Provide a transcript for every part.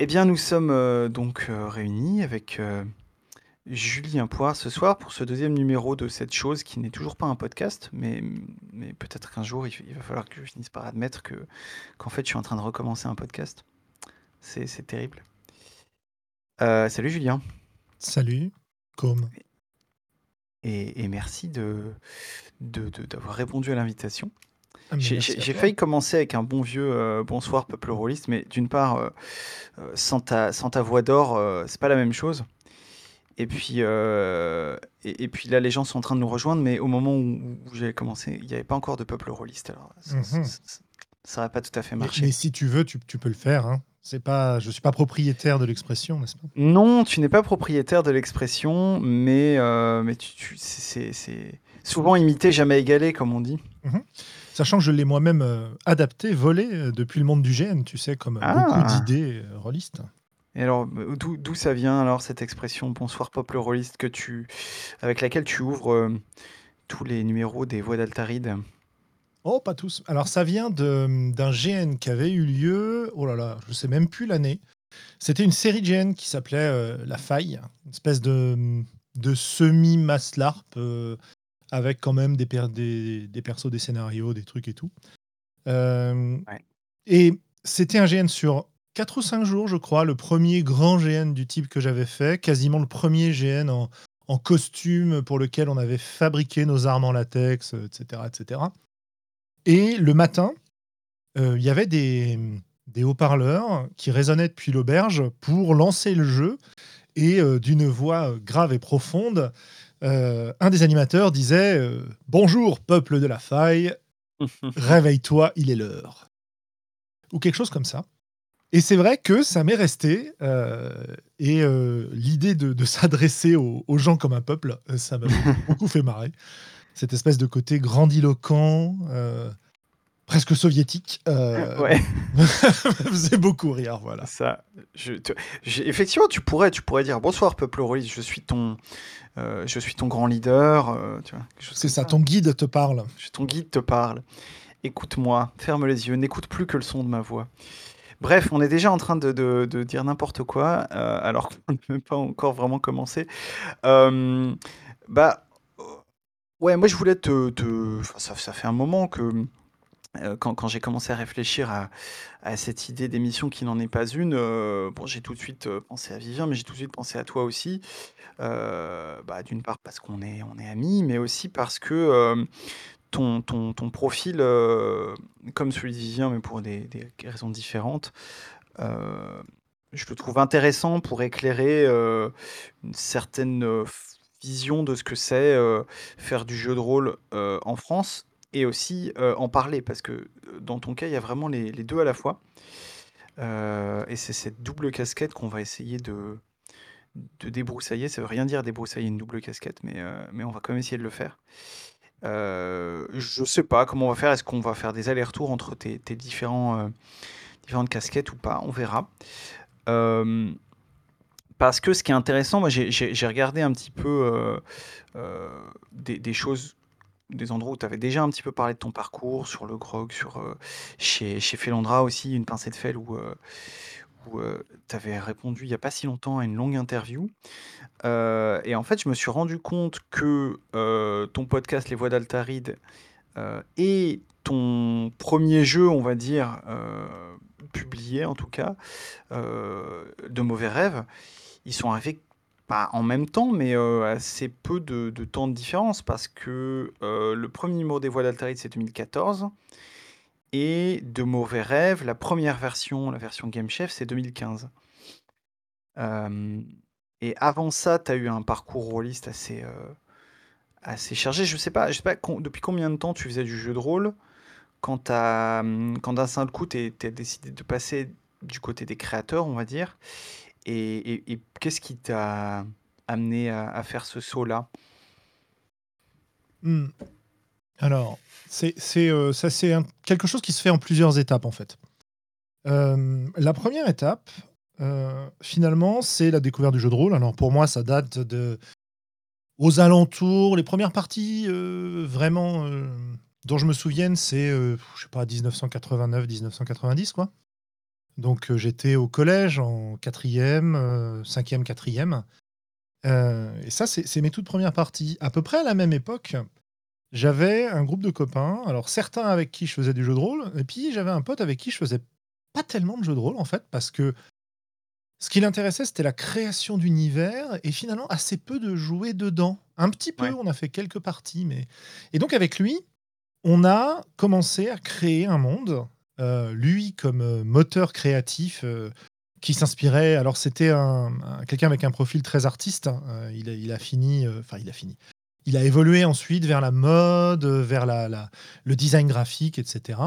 Eh bien, nous sommes euh, donc euh, réunis avec euh, Julie Poire ce soir pour ce deuxième numéro de cette chose qui n'est toujours pas un podcast, mais, mais peut-être qu'un jour il, va falloir que je finisse par admettre que qu'en fait je suis en train de recommencer un podcast. C'est terrible. salut Julien. Salut, comme. Et, et merci de, d'avoir répondu à l'invitation. Ah, j'ai failli commencer avec un bon vieux euh, bonsoir peuple rôliste, mais d'une part, euh, euh, sans, ta, sans ta voix d'or, c'est pas la même chose. Et puis, et, puis là, les gens sont en train de nous rejoindre, mais au moment où, j'ai commencé, il n'y avait pas encore de peuple rôliste. Alors, ça n'aurait mhm. pas tout à fait marché. Mais, si tu veux, tu, tu peux le faire. Hein. C'est pas, je suis pas propriétaire de l'expression, n'est-ce pas? Non, tu n'es pas propriétaire de l'expression, mais, mais tu, c'est souvent imité, jamais égalé, comme on dit. Mhm. Sachant que je l'ai moi-même euh, adapté, volé euh, depuis le monde du GN, tu sais, comme ah. beaucoup d'idées euh, rôlistes. Et alors, d'où ça vient alors cette expression bonsoir peuple rôliste que tu, avec laquelle tu ouvres tous les numéros des voix d'Altaride? Oh, pas tous. Alors, ça vient d'un GN qui avait eu lieu, oh là là, je sais même plus l'année. C'était une série de GN qui s'appelait La Faille, une espèce de, de semi-maslarp avec quand même des, des, des, persos, des scénarios, des trucs et tout. Euh, et c'était un GN sur 4 ou 5 jours, je crois, le premier grand GN du type que j'avais fait, quasiment le premier GN en, en, costume pour lequel on avait fabriqué nos armes en latex, etc. etc. Et le matin, euh, il y avait des, des haut-parleurs qui résonnaient depuis l'auberge pour lancer le jeu et euh, d'une voix grave et profonde, euh, un des animateurs disait euh, Bonjour, peuple de la faille, réveille-toi, il est l'heure. Ou quelque chose comme ça. Et c'est vrai que ça m'est resté. Euh, et l'idée de, s'adresser aux, gens comme un peuple, ça m'a beaucoup fait marrer. Cette espèce de côté grandiloquent, presque soviétique. ouais. faisait beaucoup rire, voilà. Ça, je, effectivement, tu pourrais, tu pourrais dire bonsoir peuple rôliste, je suis ton, euh, je suis ton grand leader. Euh, c'est ça, ton guide te parle. Ton guide te parle. Écoute-moi, ferme les yeux, n'écoute plus que le son de ma voix. Bref, on est déjà en train de, dire n'importe quoi, euh, alors qu'on n'a même pas encore vraiment commencé. bah, ouais, moi je voulais te. Ça, ça, fait un moment que euh, quand, j'ai commencé à réfléchir à, cette idée d'émission qui n'en est pas une, euh, bon, j'ai tout de suite euh, pensé à Vivien, mais j'ai tout de suite pensé à toi aussi. bah, d'une part parce qu'on est, on est amis, mais aussi parce que ton, profil, comme celui de Vivien, mais pour des raisons différentes, je le trouve intéressant pour éclairer une certaine vision de ce que c'est faire du jeu de rôle en France et aussi, en parler parce que, dans ton cas, il y a vraiment les 2 à la fois. et c'est cette double casquette qu'on va essayer de de débroussailler. Ça veut rien dire débroussailler une double casquette, mais mais on va quand même essayer de le faire. Je je sais pas comment on va faire. Est-ce qu'on va faire des allers-retours entre tes tes différents, différentes casquettes ou pas? On verra. parce que ce qui est intéressant, moi j'ai regardé un petit peu, des choses des endroits où tu avais déjà un petit peu parlé de ton parcours, sur le grog, sur, euh, chez chez aussi, une pincée de fel où, euh, euh, tu avais répondu il y a pas si longtemps à une longue interview. et en fait, je me suis rendu compte que, ton podcast Les Voix d'Altaride, et ton premier jeu, on va dire, publié en tout cas, de Mauvais Rêves, ils sont arrivés pas en même temps, mais assez peu de, temps de différence parce que le premier numéro des Voix d'Altaride, c'est 2014. Et De Mauvais Rêves, la première version, la version Game Chef, c'est 2015. et avant ça, tu as eu un parcours rôliste assez, chargé. Je sais pas, je sais pas depuis combien de temps tu faisais du jeu de rôle? Quand, quand d'un seul coup, tu as décidé de passer du côté des créateurs, on va dire. Et, qu'est-ce qui t'a amené à, faire ce saut-là mmh. Alors, c'est, euh, quelque chose qui se fait en plusieurs étapes en fait. Euh, la première étape, euh, finalement, c'est la découverte du jeu de rôle. Alors pour moi, ça date de aux alentours. Les premières parties vraiment dont je me souvienne, c'est je sais pas 1989, 1990 quoi. Donc j'étais au collège en quatrième, cinquième, quatrième. et ça, c'est mes toutes premières parties. À peu près à la même époque, j'avais un groupe de copains. Alors certains avec qui je faisais du jeu de rôle, et puis j'avais un pote avec qui je faisais pas tellement de jeux de rôle en fait, parce que ce qui l'intéressait, c'était la création d'univers et finalement assez peu de jouer dedans. Un petit peu, on a fait quelques parties, mais et donc avec lui, on a commencé à créer un monde. Euh, lui comme euh, moteur créatif euh, qui s'inspirait. Alors c'était un, quelqu'un avec un profil très artiste. Hein. il, a, fini, enfin il a fini. Il a évolué ensuite vers la mode, vers la, le design graphique, etc.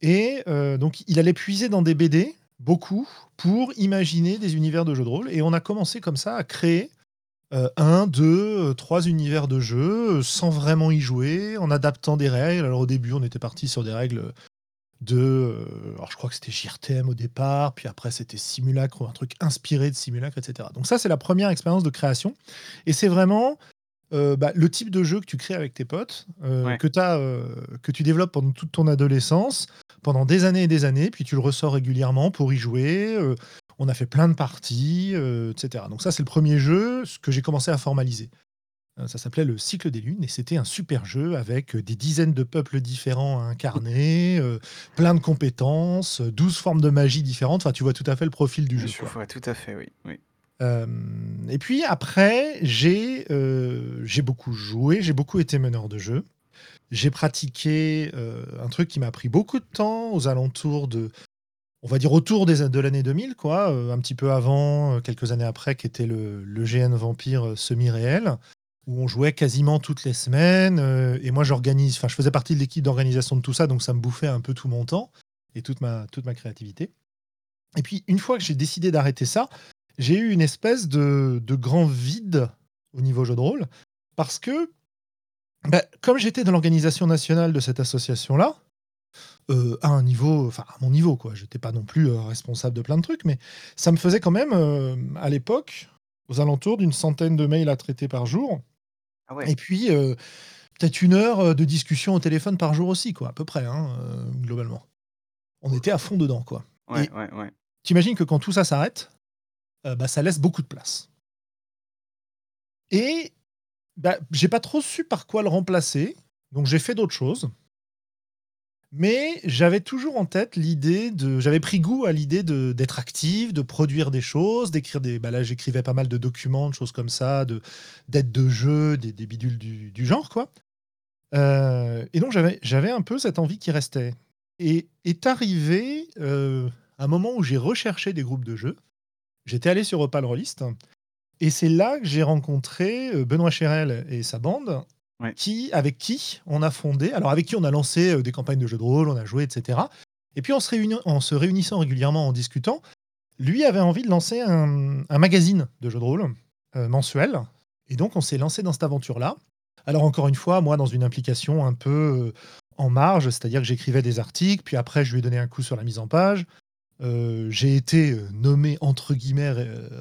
Et donc il allait puiser dans des BD beaucoup pour imaginer des univers de jeux de rôle. Et on a commencé comme ça à créer un, deux, trois univers de jeux sans vraiment y jouer, en adaptant des règles. Alors au début, on était parti sur des règles de. alors je crois que c'était JRTM au départ, puis après c'était Simulacre ou un truc inspiré de Simulacre, etc. Donc ça, c'est la première expérience de création. Et c'est vraiment. Bah, le type de jeu que tu crées avec tes potes, que, as, que tu développes pendant toute ton adolescence, pendant des années et des années, puis tu le ressors régulièrement pour y jouer. Euh, on a fait plein de parties, euh, etc. Donc ça, c'est le premier jeu que j'ai commencé à formaliser. Euh, ça s'appelait le cycle des lunes et c'était un super jeu avec des dizaines de peuples différents à incarner, plein de compétences, 12 formes de magie différentes. Enfin, tu vois tout à fait le profil du jeu. vois tout à fait, oui. oui. et puis après, j'ai j'ai beaucoup joué, j'ai beaucoup été meneur de jeu. J'ai pratiqué euh, un truc qui m'a pris beaucoup de temps aux alentours de, on va dire autour des, de l'année 2000, quoi, euh, un petit peu avant, euh, quelques années après, qui était le, le GN Vampire semi-réel, où on jouait quasiment toutes les semaines. et moi, j'organise, enfin, je faisais partie de l'équipe d'organisation de tout ça, donc ça me bouffait un peu tout mon temps et toute ma, toute ma créativité. Et puis, une fois que j'ai décidé d'arrêter ça, j'ai eu une espèce de, de grand vide au niveau jeu de rôle, parce que bah, comme j'étais dans l'organisation nationale de cette association-là, euh, à un niveau, enfin à mon niveau, quoi. J'étais pas non plus euh, responsable de plein de trucs, mais ça me faisait quand même, euh, à l'époque, aux alentours d'une centaine de mails à traiter par jour. Ah Et puis, peut-être une heure de discussion au téléphone par jour aussi, quoi, à peu près, hein, globalement. On était à fond dedans, quoi. Ouais, ouais, ouais. T'imagines que quand tout ça s'arrête, bah, ça laisse beaucoup de place. Et bah, j'ai pas trop su par quoi le remplacer, donc j'ai fait d'autres choses. Mais j'avais toujours en tête l'idée de. J'avais pris goût à l'idée d'être actif, de produire des choses, d'écrire des. Bah là, j'écrivais pas mal de documents, de choses comme ça, d'aides de, jeu, des, bidules du, genre, quoi. Euh, et donc, j'avais un peu cette envie qui restait. Et est arrivé euh, un moment où j'ai recherché des groupes de jeux. J'étais allé sur Opal Rollist et c'est là que j'ai rencontré euh, Benoît Chérel et sa bande, qui, avec qui on a fondé, alors avec qui on a lancé euh, des campagnes de jeux de rôle, on a joué, etc. Et puis en se, en se réunissant régulièrement, en discutant, lui avait envie de lancer un, magazine de jeux de rôle euh, mensuel. Et donc on s'est lancé dans cette aventure-là. Alors encore une fois, moi dans une implication un peu en marge, c'est-à-dire que j'écrivais des articles, puis après je lui ai donné un coup sur la mise en page. Euh, j'ai été euh, nommé entre guillemets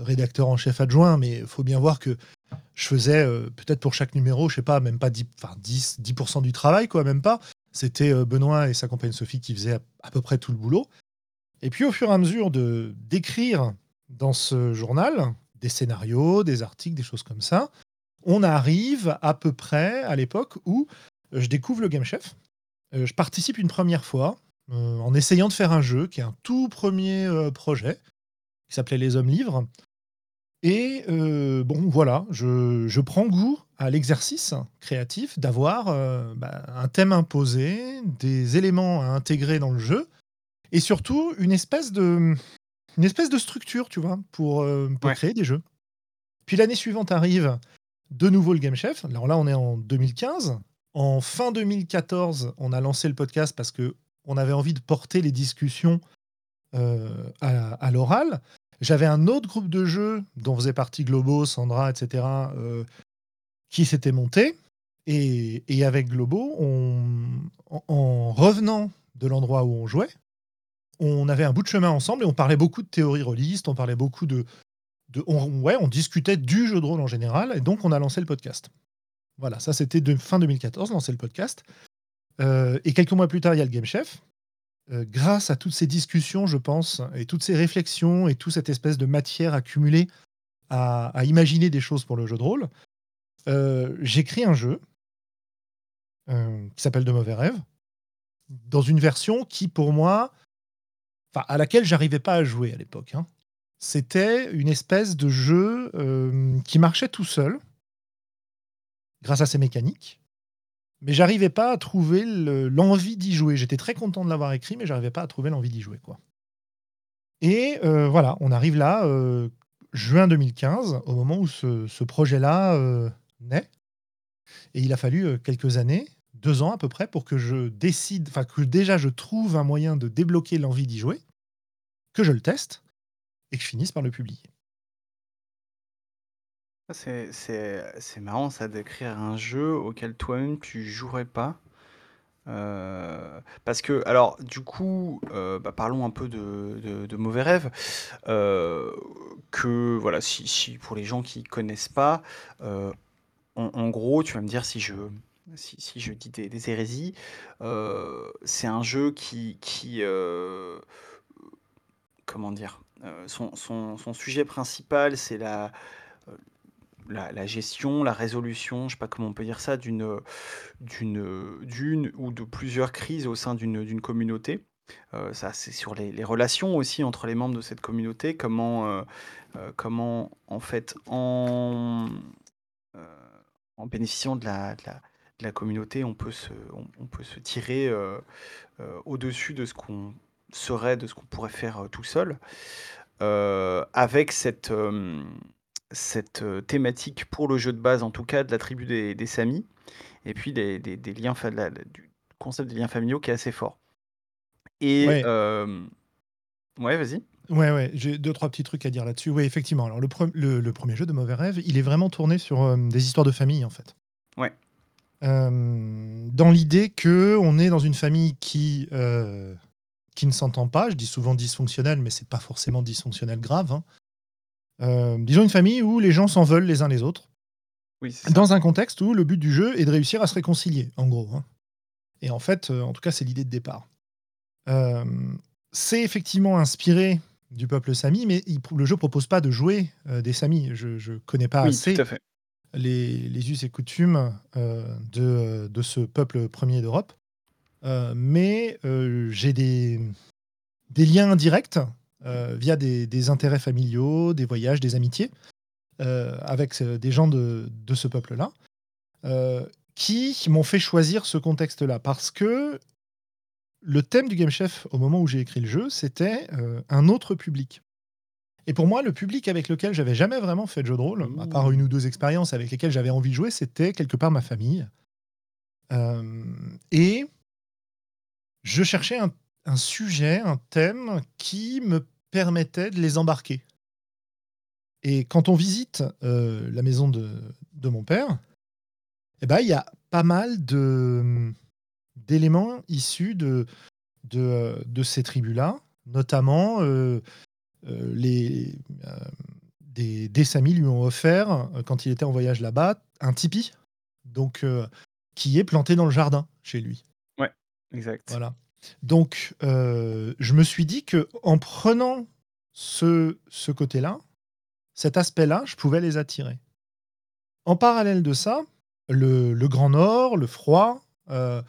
rédacteur en chef adjoint, mais il faut bien voir que je faisais euh, peut-être pour chaque numéro, je sais pas, même pas 10, 10, 10% du travail, quoi, même pas. C'était Benoît et sa compagne Sophie qui faisaient à, peu près tout le boulot. Et puis au fur et à mesure de d'écrire dans ce journal des scénarios, des articles, des choses comme ça, on arrive à peu près à l'époque où je découvre le Game Chef. je participe une première fois euh, en essayant de faire un jeu qui est un tout premier euh, projet qui s'appelait Les Hommes Livres. Et euh, bon, voilà, je, prends goût à l'exercice créatif d'avoir bah, un thème imposé, des éléments à intégrer dans le jeu, et surtout une espèce de, une espèce de structure, tu vois, pour, créer des jeux. Puis l'année suivante arrive de nouveau le Game Chef. Alors là, on est en 2015. En fin 2014, on a lancé le podcast parce que on avait envie de porter les discussions euh, à, l'oral. J'avais un autre groupe de jeux dont faisait partie Globo, Sandra, etc., euh, qui s'était monté. Et, avec Globo, en, revenant de l'endroit où on jouait, on avait un bout de chemin ensemble et on parlait beaucoup de théorie rôliste, on parlait beaucoup de. on, ouais, on discutait du jeu de rôle en général, et donc on a lancé le podcast. Voilà, ça c'était fin 2014, lancer le podcast. Euh, et quelques mois plus tard, il y a le Game Chef. Euh, grâce à toutes ces discussions, je pense, et toutes ces réflexions et toute cette espèce de matière accumulée à, imaginer des choses pour le jeu de rôle, euh, j'écris un jeu euh, qui s'appelle De mauvais rêves, dans une version qui, pour moi, à laquelle j'arrivais pas à jouer à l'époque. hein. C'était une espèce de jeu qui marchait tout seul, grâce à ses mécaniques, mais j'arrivais pas à trouver le- l'envie d'y jouer. J'étais très content de l'avoir écrit, mais j'arrivais pas à trouver l'envie d'y jouer. Quoi. Et euh, voilà, on arrive là, euh, juin 2015, au moment où ce, projet-là euh, naît. Et il a fallu quelques années, deux ans à peu près, pour que je décide, enfin que déjà je trouve un moyen de débloquer l'envie d'y jouer, que je le teste et que je finisse par le publier. Ah, C'est c'est marrant ça d'écrire un jeu auquel toi-même tu jouerais pas. Euh, parce que, alors, du coup, euh, bah, parlons un peu de, de- mauvais rêves. Euh, que voilà, si, si pour les gens qui connaissent pas, en, gros, tu vas me dire si je si, si je dis des, hérésies. c'est un jeu qui qui comment dire, son, son sujet principal, c'est la la, gestion, la résolution, je sais pas comment on peut dire ça, d'une ou de plusieurs crises au sein d'une communauté. Euh, ça, c'est sur les, relations aussi entre les membres de cette communauté, comment, euh, euh, comment en fait, en, en bénéficiant de la, de la, communauté, on peut se, on, peut se tirer au-dessus de ce qu'on serait, de ce qu'on pourrait faire tout seul, avec cette, cette euh, thématique pour le jeu de base, en tout cas, de la tribu des, des Samis, et puis des, des- des liens, fa- la- la- du concept des liens familiaux qui est assez fort. Et Ouais, euh, ouais, vas-y. ouais, ouais. J'ai deux trois petits trucs à dire là-dessus. Oui, effectivement. Alors le, pre- le, le premier jeu de Mauvais Rêve, il est vraiment tourné sur euh, des histoires de famille en fait. Ouais. Dans l'idée que on est dans une famille qui qui ne s'entend pas. Je dis souvent dysfonctionnelle, mais c'est pas forcément dysfonctionnel grave. hein. Euh, disons une famille où les gens s'en veulent les uns les autres, Oui, dans un contexte où le but du jeu est de réussir à se réconcilier, en gros. hein. Et en fait, euh, en tout cas, c'est l'idée de départ. Euh, c'est effectivement inspiré du peuple sami, mais il- le jeu propose pas de jouer euh, des samis. Je ne connais pas Oui, assez les, les us et coutumes de, de ce peuple premier d'Europe. Mais j'ai des, des liens indirects via des, intérêts familiaux, des voyages, des amitiés euh, avec euh, des gens de, ce peuple-là euh, qui m'ont fait choisir ce contexte-là parce que le thème du Game Chef au moment où j'ai écrit le jeu, c'était euh, un autre public. Et pour moi, le public avec lequel j'avais jamais vraiment fait de jeu de rôle, à part une ou deux expériences avec lesquelles j'avais envie de jouer, c'était quelque part ma famille. Euh, et je cherchais un, un sujet, un thème qui me permettait de les embarquer. Et quand on visite euh, la maison de, de mon père, eh ben, il y a pas mal de, d'éléments issus de, de, de ces tribus-là, notamment euh, euh, les, des, des Samis lui ont offert, quand il était en voyage là-bas, un tipi, donc, qui est planté dans le jardin chez lui. Exact. Voilà. Donc, euh, je me suis dit que en prenant ce, ce côté-là, cet aspect-là, je pouvais les attirer. En parallèle de ça, le, le Grand Nord, le froid, euh,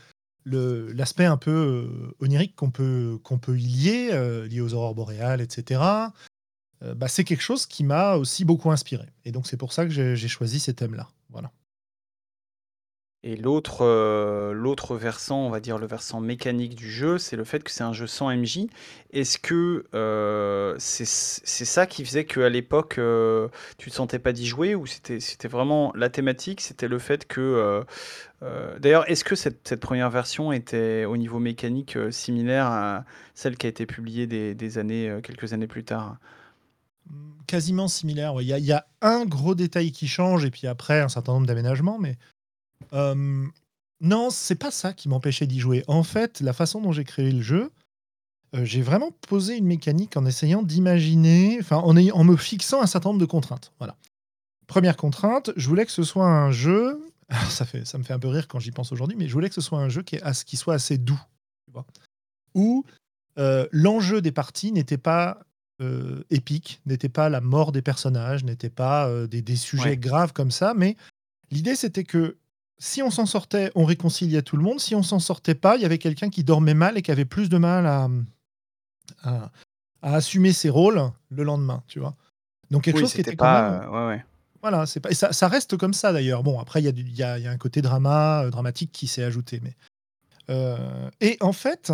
l'aspect un peu euh, onirique qu'on peut, peut y lier, lié aux aurores boréales, etc., bah, c'est quelque chose qui m'a aussi beaucoup inspiré. Et donc, c'est pour ça que j'ai choisi ces thèmes-là. Voilà. Et l'autre euh, l'autre versant, on va dire le versant mécanique du jeu, c'est le fait que c'est un jeu sans MJ. Est-ce que euh, c'est ça qui faisait qu'à l'époque, euh, tu te sentais pas d'y jouer ou c'était vraiment la thématique, c'était le fait que... euh, D'ailleurs, est-ce que cette, cette première version était au niveau mécanique similaire à celle qui a été publiée des, années, quelques années plus tard? quasiment similaire. y, il y a un gros détail qui change et puis après un certain nombre d'aménagements, mais euh, non, c'est pas ça qui m'empêchait d'y jouer. En fait, la façon dont j'ai créé le jeu, euh, j'ai vraiment posé une mécanique en essayant d'imaginer, enfin en, me fixant un certain nombre de contraintes. Voilà. Première contrainte, je voulais que ce soit un jeu. alors, ça, fait, ça me fait un peu rire quand j'y pense aujourd'hui, mais je voulais que ce soit un jeu qui, est qui soit assez doux. Tu vois où euh, l'enjeu des parties n'était pas euh, épique, n'était pas la mort des personnages, n'était pas des, des sujets Ouais. graves comme ça, mais l'idée c'était que si on s'en sortait, on réconciliait tout le monde. Si on s'en sortait pas, il y avait quelqu'un qui dormait mal et qui avait plus de mal à, à, à assumer ses rôles le lendemain, tu vois. Donc quelque Oui, chose qui était quand même pas, heu, ouais, ouais. voilà, c'est pas et ça ça reste comme ça d'ailleurs. Bon, après il y a du y a y a un côté drama, heu, dramatique qui s'est ajouté, mais heu et en fait,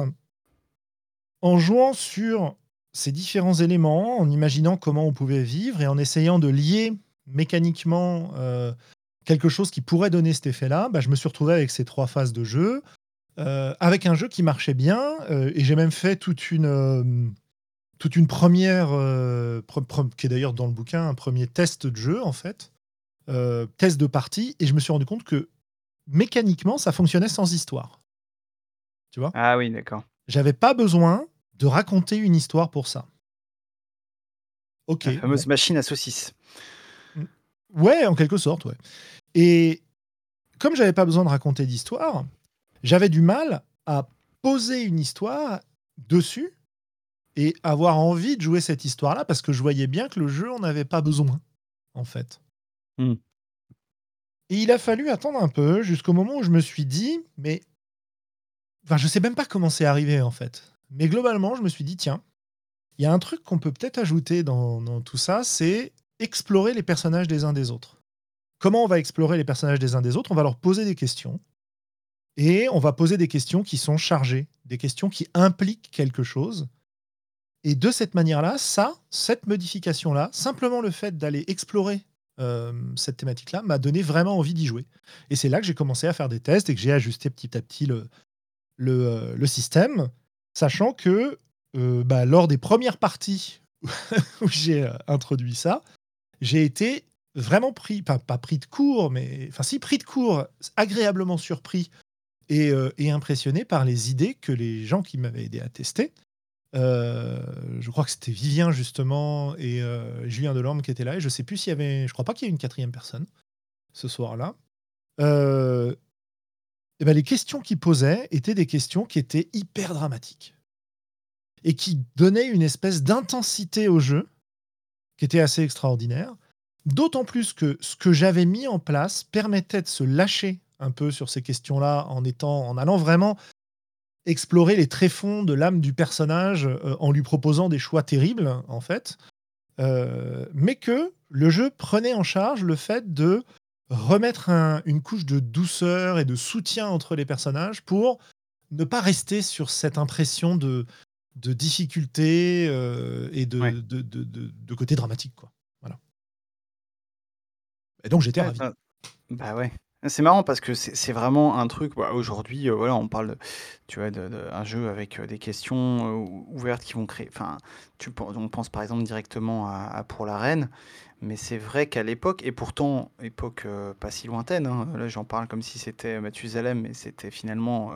en jouant sur ces différents éléments, en imaginant comment on pouvait vivre et en essayant de lier mécaniquement, quelque chose qui pourrait donner cet effet-là, bah, je me suis retrouvé avec ces 3 phases de jeu, heu, avec un jeu qui marchait bien, heu et j'ai même fait toute une, hem, toute une 1re, heu, pre pre qui est d'ailleurs dans le bouquin, un 1er test de jeu en fait, test de partie et je me suis rendu compte que mécaniquement, ça fonctionnait sans histoire. Tu vois? Ah oui, d'accord. J'avais pas besoin de raconter une histoire pour ça. OK, La bon. fameuse machine à saucisses. Ouais, en quelque sorte, ouais et comme j'avais pas besoin de raconter d'histoire, j'avais du mal à poser une histoire dessus et avoir envie de jouer cette histoire-là parce que je voyais bien que le jeu en avait pas besoin, en fait. Mmh. Et il a fallu attendre un peu jusqu'au moment où je me suis dit: «Mais» enfin, je sais même pas comment c'est arrivé, en fait, mais globalement, je me suis dit: «Tiens, il y a un truc qu'on peut peut-être ajouter dans dans tout ça, c'est explorer les personnages des uns des autres». Comment on va explorer les personnages des uns des autres? On va leur poser des questions et on va poser des questions qui sont chargées, des questions qui impliquent quelque chose et de cette manière-là, ça, cette modification-là, simplement le fait d'aller explorer, hem, cette thématique-là, m'a donné vraiment envie d'y jouer et c'est là que j'ai commencé à faire des tests et que j'ai ajusté petit à petit le le, le système, sachant que, heu, bah, lors des 1res parties où j'ai, introduit ça, j'ai été vraiment pris, pas pris de court, mais enfin si, pris de court, agréablement surpris et et impressionné par les idées que les gens qui m'avaient aidé à tester, heu, je crois que c'était Vivien justement et heu, Julien Delorme qui étaient là et je sais plus s'il y avait je crois pas qu'il y ait une 4e personne, ce soir-là. Et bah, les questions qu'ils posaient étaient des questions qui étaient hyper dramatiques et qui donnaient une espèce d'intensité au jeu, qui était assez extraordinaire. D'autant plus que ce que j'avais mis en place permettait de se lâcher un peu sur ces questions-là en en allant vraiment explorer les tréfonds de l'âme du personnage, heu, en lui proposant des choix terribles, en fait, heu, mais que le jeu prenait en charge le fait de remettre un une couche de douceur et de soutien entre les personnages pour ne pas rester sur cette impression de de difficulté, heu et de Ouais. de de de côté dramatique, quoi. Voilà. Et donc j'étais Ouais, ravi. bah, ouais. C'est marrant parce que c'est vraiment un truc, bah, aujourd'hui, heu, voilà, on parle de tu vois, de de un jeu avec, heu, des questions, ouvertes qui vont créer enfin, tu on pense par exemple directement à à Pour l'Arène, mais c'est vrai qu'à l'époque et pourtant époque, pas si lointaine, hein, là j'en parle comme si c'était Mathusalem, mais c'était finalement,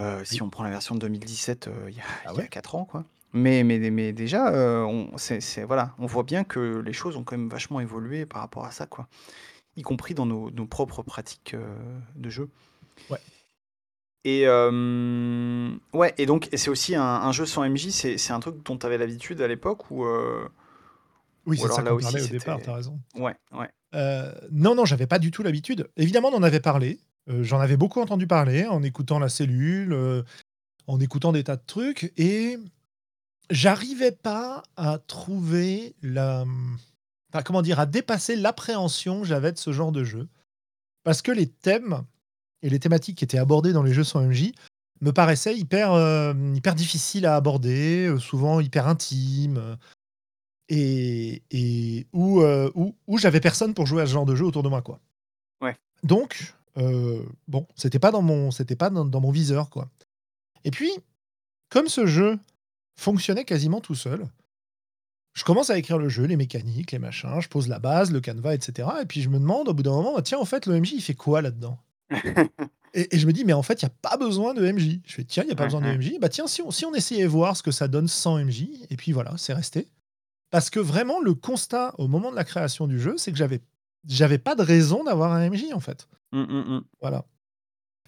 heu heu, si Oui. on prend la version de 2017, heu, il y a Ah il y a ouais? 4 ans, quoi. Mais mais mais déjà, heu, on c'est c'est voilà, on voit bien que les choses ont quand même vachement évolué par rapport à ça, quoi. Y compris dans nos nos propres pratiques, heu, de jeu. Ouais. Et hem, ouais et donc et c'est aussi un un jeu sans MJ, c'est c'est un truc dont tu avais l'habitude à l'époque ou heu, Oui, ou c'est de alors ça là qu'on aussi parlait au départ, tu c'était as raison. ouais, ouais. Heu, non, non, j'avais pas du tout l'habitude. Évidemment, on en avait parlé, heu, j'en avais beaucoup entendu parler en écoutant La Cellule, heu, en écoutant des tas de trucs et j'arrivais pas à trouver la, enfin, comment dire? À dépasser l'appréhension que j'avais de ce genre de jeu. Parce que les thèmes et les thématiques qui étaient abordées dans les jeux sans MJ me paraissaient hyper, hem, hyper difficiles à aborder, souvent hyper intimes, et et où, où où j'avais personne pour jouer à ce genre de jeu autour de moi, quoi. Ouais. Donc heu, bon, c'était pas dans mon c'était pas dans dans mon viseur, quoi et puis, comme ce jeu fonctionnait quasiment tout seul je commence à écrire le jeu, les mécaniques, les machins, je pose la base, le canevas et cetera et puis je me demande au bout d'un moment: «Tiens, en fait, le MJ, il fait quoi là-dedans?» et et je me dis: «Mais en fait, il y a pas besoin de MJ». Je fais: «Tiens, il y a pas besoin de. MJ, bah, tiens, si on si on essayait voir ce que ça donne sans MJ?» et puis voilà, c'est resté. Parce que vraiment, le constat au moment de la création du jeu, c'est que j'avais j'avais pas de raison d'avoir un MJ, en fait. Mmh, mmh mh. Voilà.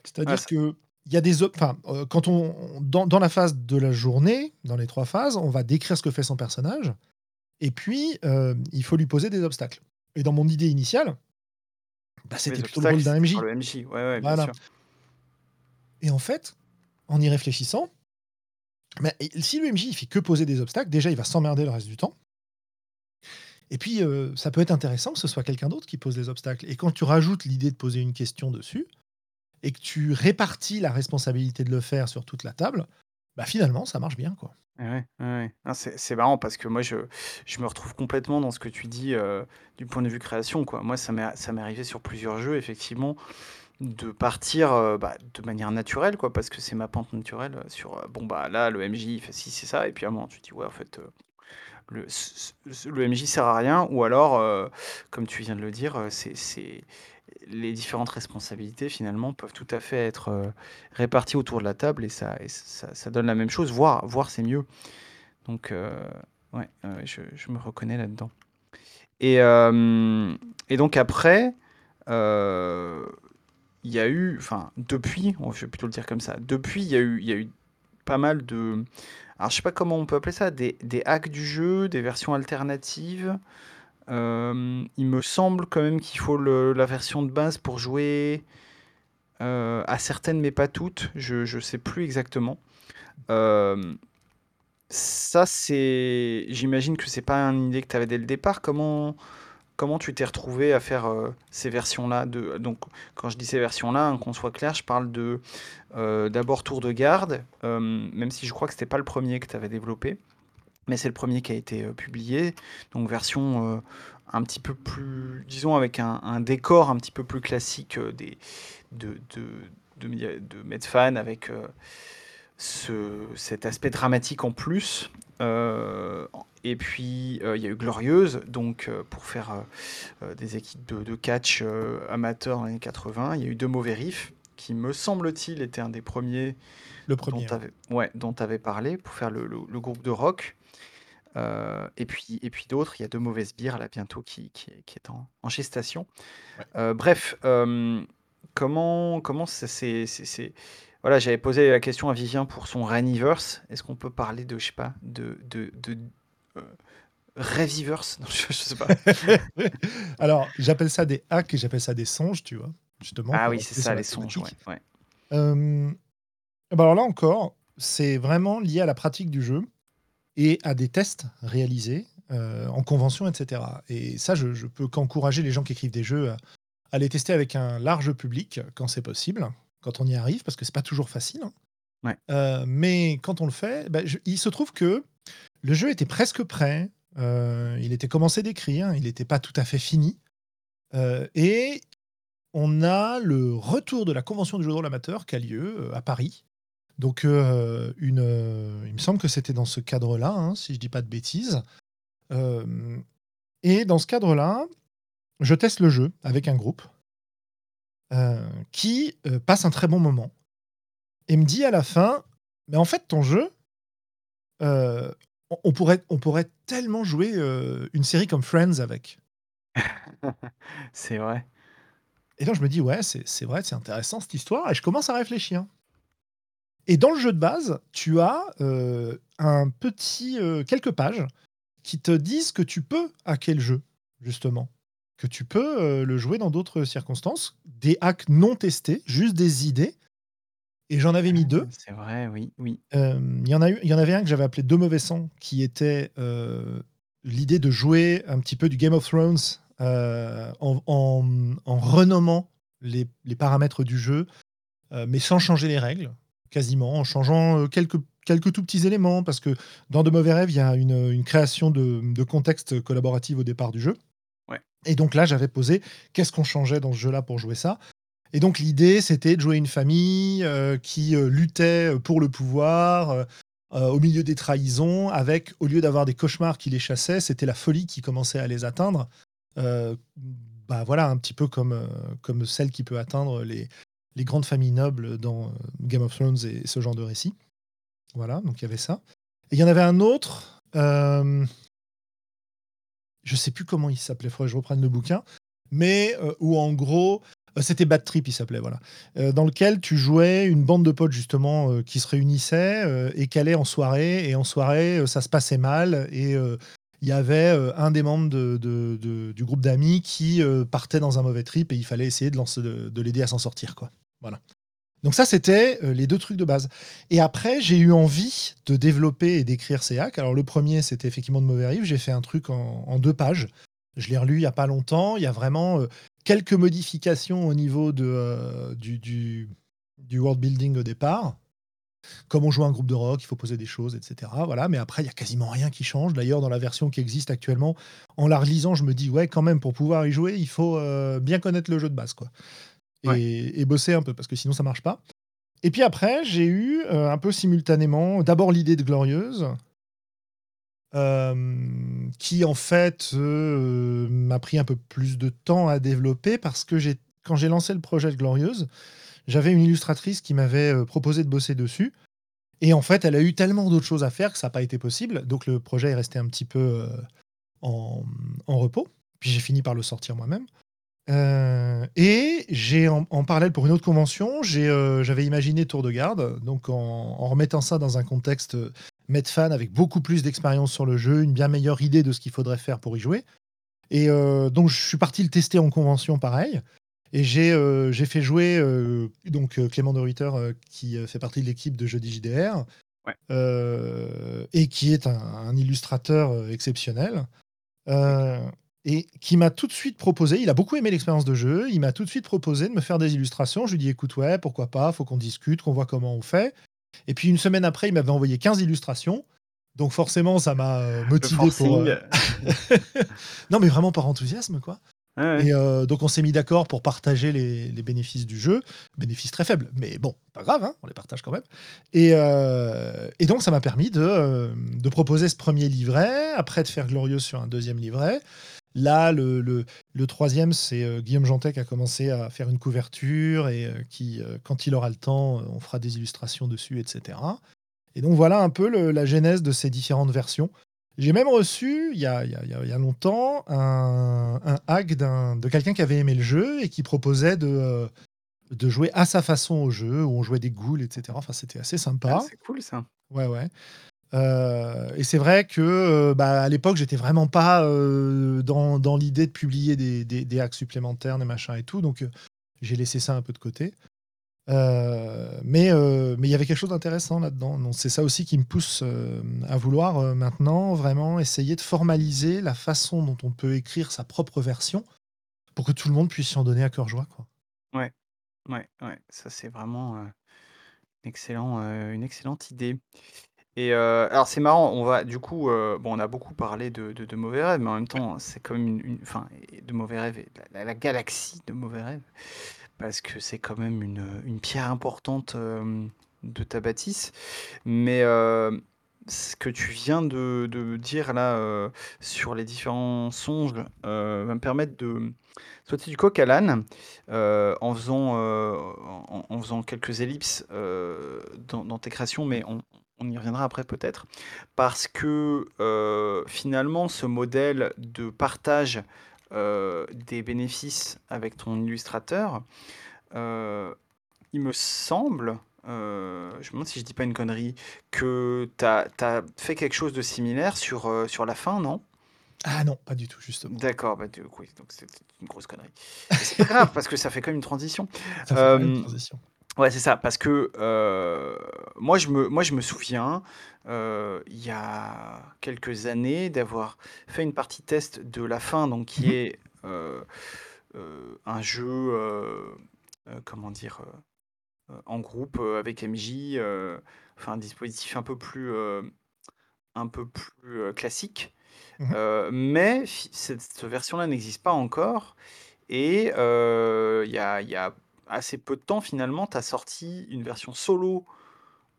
C'est-à-dire ça que il y a des enfin, euh, quand on dans dans la phase de la journée, dans les trois phases, on va décrire ce que fait son personnage et puis, heu, il faut lui poser des obstacles et dans mon idée initiale, bah, c'était plutôt le rôle d'un MJ. le MJ. Ouais, ouais, bien Voilà sûr. et en fait, en y réfléchissant, bah, si le MJ il fait que poser des obstacles, déjà il va s'emmerder le reste du temps et puis, heu, ça peut être intéressant que ce soit quelqu'un d'autre qui pose les obstacles et quand tu rajoutes l'idée de poser une question dessus et que tu répartis la responsabilité de le faire sur toute la table, bah, finalement ça marche bien, quoi. Ouais, ouais, c'est marrant parce que moi, je je me retrouve complètement dans ce que tu dis, heu, du point de vue création, quoi. Moi, ça m'est arrivé sur plusieurs jeux, effectivement, de partir, heu, bah, de manière naturelle, quoi, parce que c'est ma pente naturelle, sur, bon, bah, là, le MJ, il fait ci, c'est ça et puis à un moment, tu te dis: «Ouais, en fait, le le MJ sert à rien» ou alors, heu, comme tu viens de le dire, heu, c'est les différentes responsabilités, finalement, peuvent tout à fait être, heu, réparties autour de la table et ça ça donne la même chose, voire voire c'est mieux. Donc heu, ouais, je me reconnais là-dedans et et donc après, il y a eu enfin, depuis, je vais plutôt le dire comme ça, depuis, il y il y a eu pas mal de alors je sais pas comment on peut appeler ça, des hacks du jeu, des versions alternatives. Hem, il me semble quand même qu'il faut la version de base pour jouer, heu, à certaines mais pas toutes, je je sais plus exactement. Hem Ça, c'est j'imagine que c'est pas une idée que tu avais dès le départ. Comment comment tu t'es retrouvé à faire, heu, ces versions-là de donc quand je dis ces versions-là, hein, qu'on soit clair, je parle de, heu, d'abord Tour de Garde, hem, même si je crois que c'était pas le premier que tu avais développé, mais c'est le premier qui a été, publié. Donc version, un petit peu plus disons avec un décor un petit peu plus classique, des de Medfan avec, ce cet aspect dramatique en plus. Euh, et puis, euh, il y a eu Glorieuse, donc euh, pour faire des équipes de, de catch amateurs dans les années 80. Il y a eu De Mauvais Riff, qui me semble-t-il était un des premiers Le dont premier. tu avais, ouais, dont tu avais parlé pour faire le, le- le groupe de rock. Et puis, et puis d'autres, il y a De Mauvaises Bières là bientôt qui, qui, est qui est en, en gestation. Ouais. Bref, comment comment ça c'est- voilà, j'avais posé la question à Vivien pour son Raniverse. Est-ce qu'on peut parler de je sais pas de de de euh, Reviverse? Non, je, je sais pas. Alors, j'appelle ça des hacks et j'appelle ça des songes, tu vois? Justement Ah oui, c'est ça, les songes, ouais, thématique. ouais. Hem, bah, alors là encore, c'est vraiment lié à la pratique du jeu et à des tests réalisés, heu, en convention et cetera et ça, je je peux qu'encourager les gens qui écrivent des jeux à à les tester avec un large public quand c'est possible, quand on y arrive, parce que c'est pas toujours facile, hein. Ouais. Heu, mais quand on le fait, bah, je il se trouve que le jeu était presque prêt, heu, il était commencé d'écrire, il était pas tout à fait fini, heu et on a le retour de la convention du jeu de rôle amateur qui a lieu, à Paris. Donc, une, il me semble que c'était dans ce cadre-là, hein, si je dis pas de bêtises. Et dans ce cadre-là, je teste le jeu avec un groupe, qui, heu, passe un très bon moment et me dit à la fin: «Mais en fait, ton jeu, heu, on pourrait on pourrait tellement jouer, une série comme Friends avec». C'est vrai. Et là, je me dis: «Ouais, c'est c'est vrai, c'est intéressant cette histoire» et je commence à réfléchir. Et dans le jeu de base, tu as, un petit, quelques pages qui te disent que tu peux hacker le jeu, justement. Que tu peux, heu, le jouer dans d'autres circonstances. Des hacks non testés, juste des idées et j'en avais mis 2. c'est vrai, oui, oui. Il y en a eu il y en avait un que j'avais appelé «Deux mauvais sangs» qui était, heu, l'idée de jouer un petit peu du Game of Thrones, en en, en renommant les les paramètres du jeu, mais sans changer les règles, quasiment, en changeant, quelques quelques tout petits éléments. Parce que dans De Mauvais Rêves, il y a une, une création de de contexte collaboratif au départ du jeu. Et donc là, j'avais posé qu'est-ce qu'on changeait dans ce jeu-là pour jouer ça? Et donc l'idée, c'était de jouer une famille, heu, qui, heu, luttait, pour le pouvoir, au milieu des trahisons avec au lieu d'avoir des cauchemars qui les chassaient, c'était la folie qui commençait à les atteindre. Bah, voilà, un petit peu comme, comme celle qui peut atteindre les les grandes familles nobles dans, Game of Thrones et ce genre de récit. Voilà, donc il y avait ça. Et il y en avait un autre, je sais plus comment il s'appelait, faudrait que je reprenne le bouquin, mais heu, où en gros, Euh, c'était Bad Trip, il s'appelait, voilà. Euh, dans lequel tu jouais une bande de potes, justement, euh, qui se réunissaient et qui allaient en soirée. Et en soirée, ça se passait mal. Et il y avait un des membres du groupe d'amis qui partait dans un mauvais trip et il fallait essayer de, de, l'aider à s'en sortir, quoi. Voilà. Donc ça, c'était les deux trucs de base. Et après, j'ai eu envie de développer et d'écrire ces hacks. Alors le premier, c'était effectivement de Mauvais Rive. J'ai fait un truc en, deux pages. Je l'ai relu il n'y a pas longtemps. Il y a vraiment quelques modifications au niveau euh, du, du, world building au départ. Comme on joue un groupe de rock, il faut poser des choses, etc. Voilà, mais après, il y a quasiment rien qui change. D'ailleurs, dans la version qui existe actuellement, en la relisant, je me dis, ouais, quand même, pour pouvoir y jouer, il faut euh, bien connaître le jeu de base. Et, bosser un peu, parce que sinon, ça marche pas. Et puis après, j'ai eu euh, un peu simultanément, d'abord l'idée de Glorieuse, euh, qui en fait euh, m'a pris un peu plus de temps à développer parce que quand j'ai lancé le projet de Glorieuse, j'avais une illustratrice qui m'avait proposé de bosser dessus. Et en fait, elle a eu tellement d'autres choses à faire que ça n'a pas été possible. Donc le projet est resté un petit peu en, repos. Puis j'ai fini par le sortir moi-même. Et j'ai en, parallèle pour une autre convention, j'avais imaginé Tour de garde, donc en, en, remettant ça dans un contexte fan avec beaucoup plus d'expérience sur le jeu, une bien meilleure idée de ce qu'il faudrait faire pour y jouer. Et euh, donc, je suis parti le tester en convention, pareil. Et j'ai euh, fait jouer euh, donc Clément de Ruiter, qui fait partie de l'équipe de Jeudi JDR, et qui est un, illustrateur exceptionnel. Et qui m'a tout de suite proposé, il a beaucoup aimé l'expérience de jeu, il m'a tout de suite proposé de me faire des illustrations. Je lui ai dit écoute, ouais, pourquoi pas, faut qu'on discute, qu'on voit comment on fait. Et puis une semaine après, il m'avait envoyé 15 illustrations. Donc forcément, ça m'a euh, motivé pour. Euh, non, mais vraiment par enthousiasme, quoi. Et euh, donc on s'est mis d'accord pour partager les, bénéfices du jeu, bénéfices très faibles, mais bon, pas grave, hein, on les partage quand même. Et, et donc ça m'a permis de, de, proposer ce premier livret, après de faire Glorieuse sur un deuxième livret, Là, le, troisième, c'est euh, Guillaume Jantet qui a commencé à faire une couverture et euh, qui, euh, quand il aura le temps, on fera des illustrations dessus, etc. Et donc voilà un peu la genèse de ces différentes versions. J'ai même reçu, il y a, longtemps, un, hack de quelqu'un qui avait aimé le jeu et qui proposait de, de jouer à sa façon au jeu, où on jouait des ghouls, etc. Enfin, c'était assez sympa. Ah, c'est cool ça. Ouais, ouais. Euh, et c'est vrai que euh, bah, à l'époque, j'étais vraiment pas euh, dans, l'idée de publier des, des, hacks supplémentaires, des machins et tout, donc j'ai laissé ça un peu de côté. mais il y avait quelque chose d'intéressant là-dedans. Donc c'est ça aussi qui me pousse à vouloir maintenant vraiment essayer de formaliser la façon dont on peut écrire sa propre version pour que tout le monde puisse s'en donner à cœur joie. Quoi. Ouais, ouais, ouais. Ça c'est vraiment excellent, une excellente idée. Et euh, alors c'est marrant, on va du coup, euh, bon, on a beaucoup parlé de, de, Mauvais Rêves, mais en même temps, c'est quand même une, enfin, de Mauvais Rêves, et la, galaxie de Mauvais Rêves, parce que c'est quand même une, une pierre importante euh, de ta bâtisse. Mais ce que tu viens de, de dire là sur les différents songes va me permettre de sauter du coq à l'âne en faisant, en, en faisant quelques ellipses dans, dans tes créations, mais on, on y reviendra après peut-être, parce que euh, finalement ce modèle de partage euh, des bénéfices avec ton illustrateur, euh, il me semble, je me demande si je dis pas une connerie, que tu as, fait quelque chose de similaire sur, sur la fin, non? Ah non, pas du tout, justement. D'accord, bah, oui, donc c'est une grosse connerie. C'est grave parce que ça fait quand même une transition. Ça fait une transition. Ouais, c'est ça, parce que euh, moi, je me, moi, je me souviens, euh, il y a quelques années, d'avoir fait une partie test de la fin, donc qui mmh est euh, un jeu, comment dire, en groupe avec MJ, enfin un dispositif un peu plus, un peu plus classique. Mmh mais cette, version-là n'existe pas encore, et il y a, y a assez peu de temps finalement, tu as sorti une version solo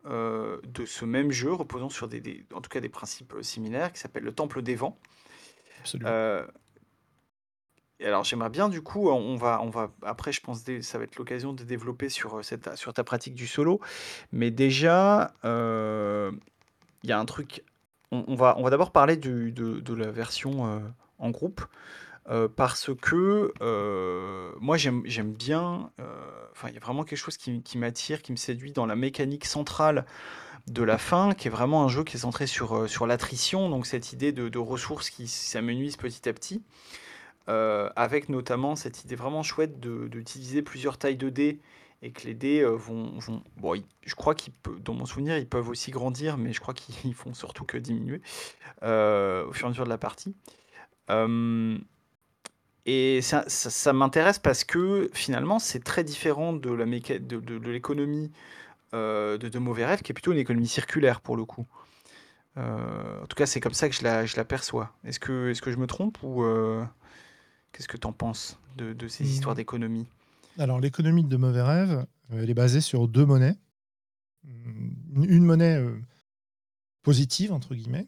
euh, de ce même jeu, reposant sur des, en tout cas des principes euh, similaires, qui s'appelle le Temple des Vents. Absolument. Euh, et alors j'aimerais bien du coup, on va, on va après je pense que ça va être l'occasion de développer sur, cette, sur ta pratique du solo, mais déjà il y a un truc, on, va, on va d'abord parler du, de, de, la version en groupe. Euh, parce que euh, moi j'aime bien, euh, enfin il y a vraiment quelque chose qui, m'attire, qui me séduit dans la mécanique centrale de la fin, qui est vraiment un jeu qui est centré sur, sur l'attrition, donc cette idée de, de ressources qui s'amenuisent petit à petit, avec notamment cette idée vraiment chouette d'utiliser plusieurs tailles de dés et que les dés vont, vont bon, je crois qu'ils dans mon souvenir, ils peuvent aussi grandir, mais je crois qu'ils font surtout que diminuer au fur et à mesure de la partie. Et ça, ça, m'intéresse parce que finalement, c'est très différent de la de, de, l'économie euh, de, de Mauvais Rêves, qui est plutôt une économie circulaire pour le coup. Euh, en tout cas, c'est comme ça que je la, je l'aperçois. Est-ce que, je me trompe ou euh, qu'est-ce que tu en penses de, de ces histoires mmh. d'économie? Alors, l'économie de Mauvais Rêves, elle est basée sur deux monnaies. Une monnaie positive, entre guillemets,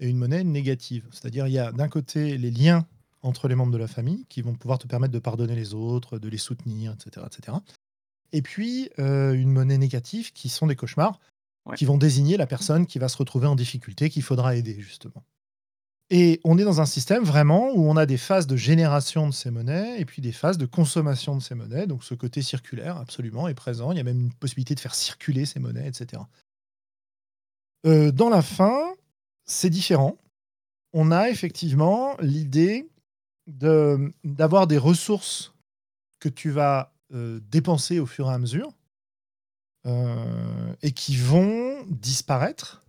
et une monnaie négative. C'est-à-dire, il y a d'un côté les liens entre les membres de la famille qui vont pouvoir te permettre de pardonner les autres, de les soutenir, etc. etc. Et puis, euh, une monnaie négative qui sont des cauchemars, qui vont désigner la personne qui va se retrouver en difficulté, qu'il faudra aider, justement. Et on est dans un système vraiment où on a des phases de génération de ces monnaies et puis des phases de consommation de ces monnaies. Donc ce côté circulaire, absolument, est présent. Il y a même une possibilité de faire circuler ces monnaies, etc. Euh, dans la fin, c'est différent. On a effectivement l'idée d'avoir des ressources que tu vas euh, dépenser au fur et à mesure euh, et qui vont disparaître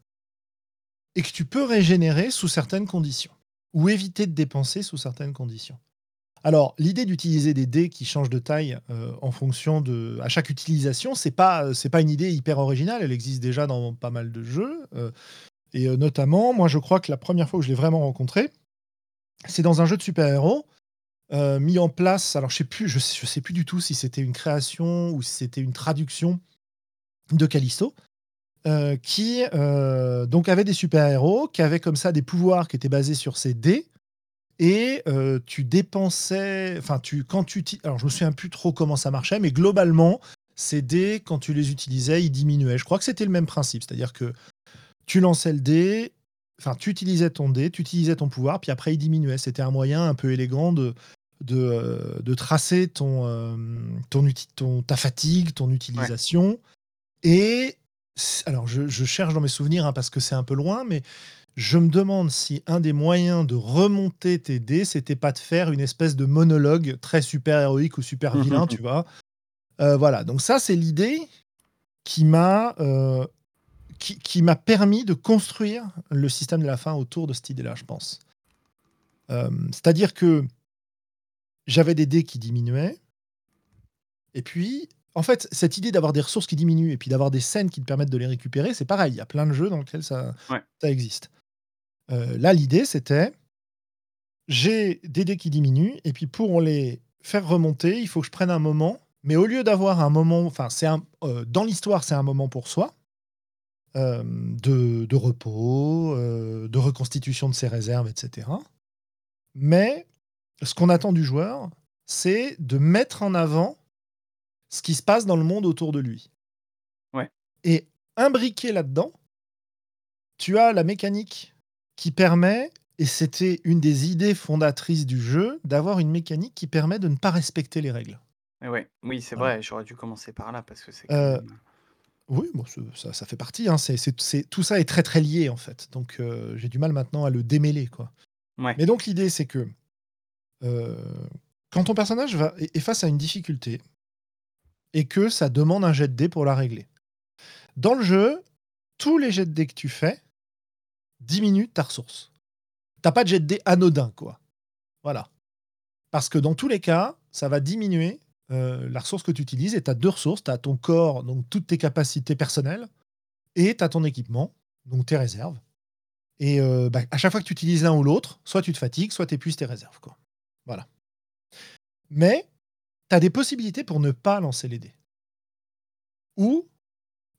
et que tu peux régénérer sous certaines conditions ou éviter de dépenser sous certaines conditions. Alors, l'idée d'utiliser des dés qui changent de taille euh, en fonction de à chaque utilisation, c'est pas c'est pas une idée hyper originale. Elle existe déjà dans pas mal de jeux et notamment, moi, je crois que la première fois que je l'ai vraiment rencontré, c'est dans un jeu de super-héros euh, mis en place. Alors, je sais plus, je sais, plus du tout si c'était une création ou si c'était une traduction de Callisto. Euh, qui euh, donc avait des super-héros, qui avaient comme ça des pouvoirs qui étaient basés sur ces dés, et tu dépensais, enfin tu quand tu, alors je me souviens plus trop comment ça marchait, mais globalement ces dés quand tu les utilisais, ils diminuaient. Je crois que c'était le même principe, c'est-à-dire que tu lançais le dé, enfin, tu utilisais ton dé, tu utilisais ton pouvoir, puis après il diminuait. C'était un moyen un peu élégant de, de, euh, tracer ton, euh, ton, ton, ta fatigue, ton utilisation. Et alors, je, cherche dans mes souvenirs hein, parce que c'est un peu loin, mais je me demande si un des moyens de remonter tes dés, c'était pas de faire une espèce de monologue très super héroïque ou super vilain, tu vois. Euh, voilà, donc ça, c'est l'idée qui m'a qui, m'a permis de construire le système de la fin autour de cette idée-là, je pense. Euh, c'est-à-dire que j'avais des dés qui diminuaient, et puis, en fait, cette idée d'avoir des ressources qui diminuent et puis d'avoir des scènes qui te permettent de les récupérer, c'est pareil. Il y a plein de jeux dans lesquels ça, ça existe. Euh, là, l'idée, c'était j'ai des dés qui diminuent, et puis pour les faire remonter, il faut que je prenne un moment. Mais au lieu d'avoir un moment, enfin, c'est euh, dans l'histoire, c'est un moment pour soi. Euh, de, repos, euh, de reconstitution de ses réserves, etc. Mais ce qu'on attend du joueur, c'est de mettre en avant ce qui se passe dans le monde autour de lui. Ouais. Et imbriqué là-dedans, tu as la mécanique qui permet, et c'était une des idées fondatrices du jeu, d'avoir une mécanique qui permet de ne pas respecter les règles. Ouais. Oui, c'est vrai, j'aurais dû commencer par là parce que c'est. Euh, oui, bon, ça, ça fait partie. Hein. Tout ça est très très lié en fait. Donc euh, j'ai du mal maintenant à le démêler. Quoi. Mais donc l'idée c'est que euh, quand ton personnage va, est face à une difficulté et que ça demande un jet de dés pour la régler, dans le jeu, tous les jets de dés que tu fais diminuent ta ressource. T'as pas de jet de dés anodin, quoi. Voilà. Parce que dans tous les cas, ça va diminuer euh, la ressource que tu utilises, et tu as deux ressources. Tu as ton corps, donc toutes tes capacités personnelles, et tu as ton équipement, donc tes réserves. Et euh, bah, à chaque fois que tu utilises l'un ou l'autre, soit tu te fatigues, soit tu épuises tes réserves. Quoi. Voilà. Mais tu as des possibilités pour ne pas lancer les dés. Ou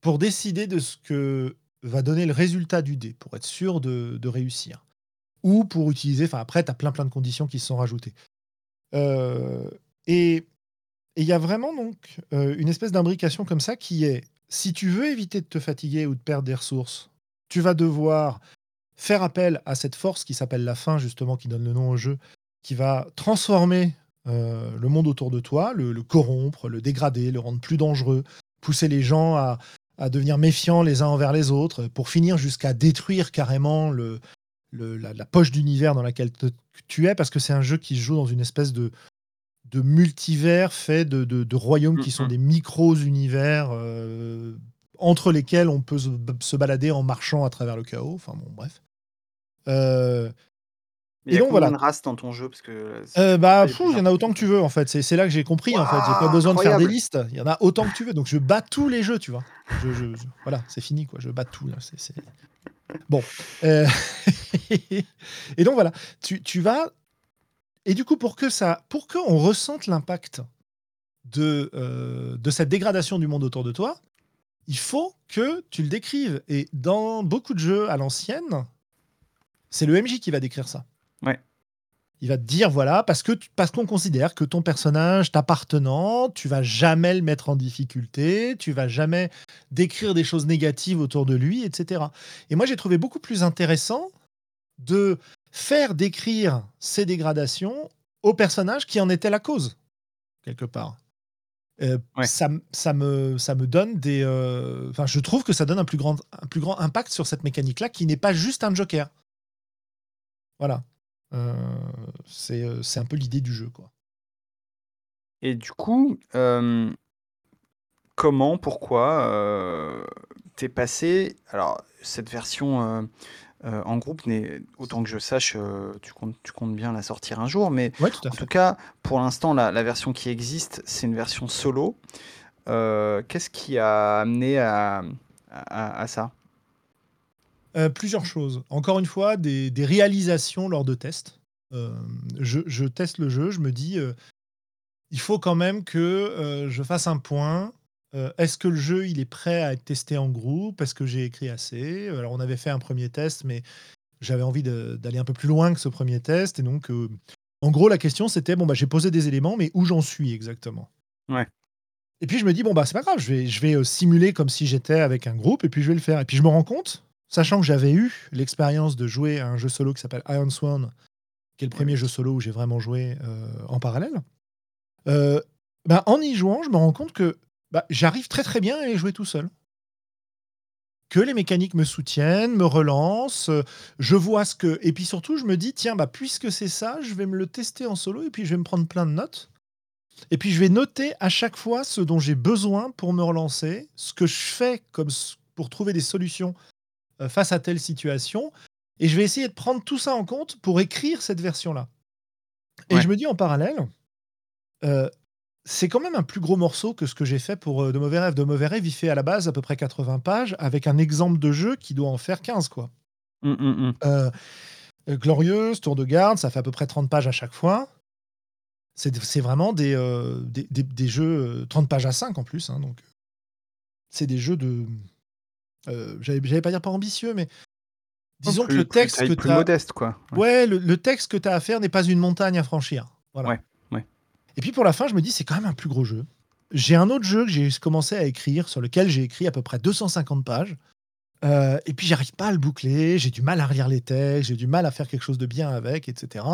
pour décider de ce que va donner le résultat du dé, pour être sûr de, réussir. Ou pour utiliser, enfin après, tu as plein plein de conditions qui se sont rajoutées. Euh, et et il y a vraiment donc euh, une espèce d'imbrication comme ça qui est, si tu veux éviter de te fatiguer ou de perdre des ressources, tu vas devoir faire appel à cette force qui s'appelle la faim, justement, qui donne le nom au jeu, qui va transformer euh, le monde autour de toi, le, corrompre, le dégrader, le rendre plus dangereux, pousser les gens à, devenir méfiants les uns envers les autres, pour finir jusqu'à détruire carrément la, poche d'univers dans laquelle tu es, parce que c'est un jeu qui se joue dans une espèce de, de multivers fait de, de- de royaumes qui sont Mhm. des micro-univers euh, entre lesquels on peut se, se balader en marchant à travers le chaos. Enfin bon, bref. Euh, Mais il y Et a donc, voilà. de races dans ton jeu? Parce que c'est- euh, bah, il y en a autant que tu veux en fait. C'est c'est là que j'ai compris en fait. J'ai pas besoin de faire des listes. Il y en a autant que tu veux. Donc je bats tous les jeux, tu vois. Je, je- je- voilà, c'est fini quoi. Je bats tout là. Bon. Euh, Et donc voilà. Tu, tu vas. Et du coup, pour que ça, pour qu'on ressente l'impact de, euh, de cette dégradation du monde autour de toi, il faut que tu le décrives. Et dans beaucoup de jeux à l'ancienne, c'est le MJ qui va décrire ça. Ouais. Il va te dire voilà parce que parce qu'on considère que ton personnage t'appartenant, tu vas jamais le mettre en difficulté, tu vas jamais décrire des choses négatives autour de lui, etc. Et moi j'ai trouvé beaucoup plus intéressant de faire décrire ces dégradations au personnage qui en était la cause quelque part. Euh, Ouais. ça, me, ça me donne des. euh, Enfin, je trouve que ça donne un plus grand, un plus grand impact sur cette mécanique-là qui n'est pas juste un joker. Voilà. Euh, c'est euh, un peu l'idée du jeu, quoi. Et du coup, euh, comment, pourquoi t'es passé Alors, cette version euh, en groupe, n'est autant que je sache, euh, tu, comptes, tu comptes bien la sortir un jour, mais Ouais, tout à en fait. tout cas, pour l'instant, la, la version qui existe, c'est une version solo. Euh, Qu'est-ce qui a amené à, à- à ça? Plusieurs choses. Encore une fois, des, des réalisations lors de tests. Je, je teste le jeu, je me dis, il faut quand même que je fasse un point. Euh, Est-ce que le jeu il est prêt à être testé en groupe? Est-ce que j'ai écrit assez? Alors on avait fait un premier test, mais j'avais envie d'aller un peu plus loin que ce premier test. Et donc, euh, en gros, la question c'était bon bah j'ai posé des éléments, mais où j'en suis exactement? Ouais. Et puis je me dis bon bah c'est pas grave, je vais, je vais euh, simuler comme si j'étais avec un groupe et puis je vais le faire. Et puis je me rends compte, sachant que j'avais eu l'expérience de jouer à un jeu solo qui s'appelle Iron Swan, qui est le premier jeu solo où j'ai vraiment joué euh, en parallèle. euh, bah, en y jouant, je me rends compte que bah, j'arrive très très bien à y jouer tout seul. Que les mécaniques me soutiennent, me relancent, euh, je vois ce que. Et puis surtout, je me dis, tiens, bah, puisque c'est ça, je vais me le tester en solo et puis je vais me prendre plein de notes. Et puis je vais noter à chaque fois ce dont j'ai besoin pour me relancer, ce que je fais comme pour trouver des solutions euh, face à telle situation. Et je vais essayer de prendre tout ça en compte pour écrire cette version-là. Et Ouais. je me dis en parallèle, euh, c'est quand même un plus gros morceau que ce que j'ai fait pour euh, De Mauvais Rêves. De Mauvais Rêves, il fait à la base à peu près 80 pages avec un exemple de jeu qui doit en faire 15, quoi. Hum, hum, hum. Euh, euh, Glorieuse, Tour de garde, ça fait à peu près 30 pages à chaque fois. C'est vraiment des, euh, des, des- des jeux, euh, 30 pages à 5 en plus. hein, donc, c'est des jeux de. Euh, J'allais pas dire pas ambitieux, mais disons Plus- que le texte que tu as. modeste, quoi. Ouais. Ouais, le, le texte que tu as à faire n'est pas une montagne à franchir. Voilà. Ouais. Et puis pour la fin, je me dis, c'est quand même un plus gros jeu. J'ai un autre jeu que j'ai commencé à écrire, sur lequel j'ai écrit à peu près 250 pages. Euh, et puis j'arrive pas à le boucler, j'ai du mal à relire les textes, j'ai du mal à faire quelque chose de bien avec, etc.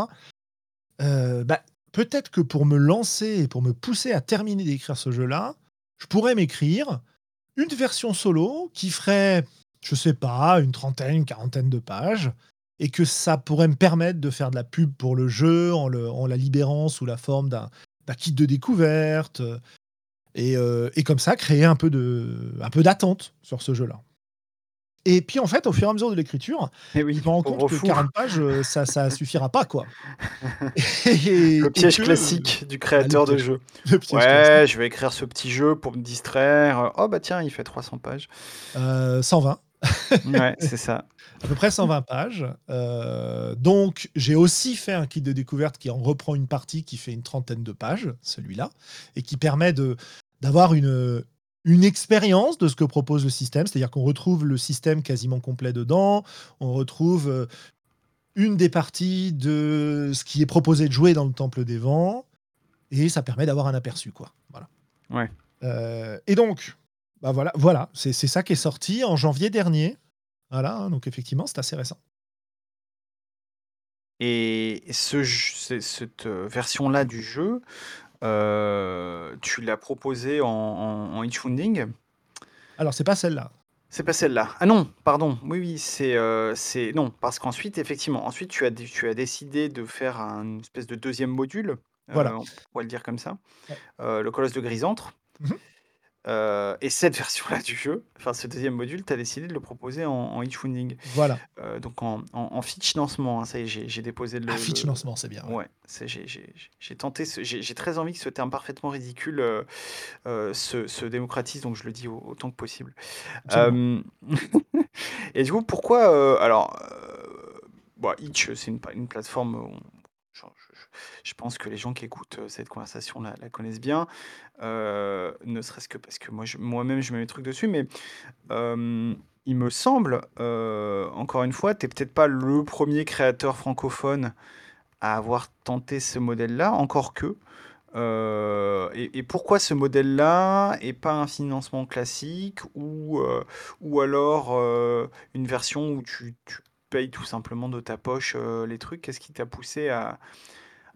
Euh, bah, Peut-être que pour me lancer et pour me pousser à terminer d'écrire ce jeu-là, je pourrais m'écrire une version solo qui ferait, je sais pas, une trentaine, une quarantaine de pages, et que ça pourrait me permettre de faire de la pub pour le jeu en, en la libérant sous la forme d'un d'un kit de découverte, euh, et, euh, et comme ça créer un peu de un peu d'attente sur ce jeu-là. Et puis en fait, au fur et à mesure de l'écriture, Eh oui, je me rends compte que fou. 40 pages, euh, ça, ça suffira pas, quoi. Et- Le piège que- classique du créateur Ah, de jeu. Ouais, classique. je vais écrire ce petit jeu pour me distraire. Oh bah tiens, il fait 300 pages. Euh, 120. Ouais, c'est ça. à peu près 120 pages. Euh, donc, j'ai aussi fait un kit de découverte qui en reprend une partie qui fait une trentaine de pages, celui-là, et qui permet d'avoir une, une expérience de ce que propose le système. C'est-à-dire qu'on retrouve le système quasiment complet dedans. On retrouve euh, une des parties de ce qui est proposé de jouer dans le Temple des Vents. Et ça permet d'avoir un aperçu, quoi. Voilà. Ouais. Euh, et donc, bah voilà, voilà c'est c'est ça qui est sorti en janvier dernier. Voilà, hein, donc effectivement, c'est assez récent. Et ce cette, heu, version-là du jeu, heu, tu l'as proposée en en en itch-funding? Alors c'est pas celle-là. C'est pas celle-là. Ah non, pardon, oui, oui, c'est, c'est non, parce qu'ensuite, effectivement, ensuite tu as tu as décidé de faire un espèce de 2e module, Voilà. on pourrait le dire comme ça, Ouais. le Colosse de Grisantre. Mmh mh. Heu et cette version-là du jeu, enfin ce 2e module, tu as décidé de le proposer en en itch-funding. Voilà. Heu, donc en en en fichnancement, hein, ça y est, j'ai déposé Ah le le c'est bien, ouais. j'ai tenté j'ai très envie que ce terme parfaitement ridicule, heu, se se démocratise, donc je le dis au autant que possible. Et du coup, pourquoi, alors, heu, bah, Itch, c'est une plateforme je pense que les gens qui écoutent, heu, cette conversation la la connaissent bien, heu, ne serait-ce que parce que moi moi-même je mets mes trucs dessus, mais il me semble, heu, encore une fois, tu es peut-être pas le 1er créateur francophone à avoir tenté ce modèle-là, encore que, et pourquoi ce modèle-là et pas un financement classique ou ou alors, une version où tu tu payes tout simplement de ta poche, les trucs? Qu'est-ce qui t'a poussé à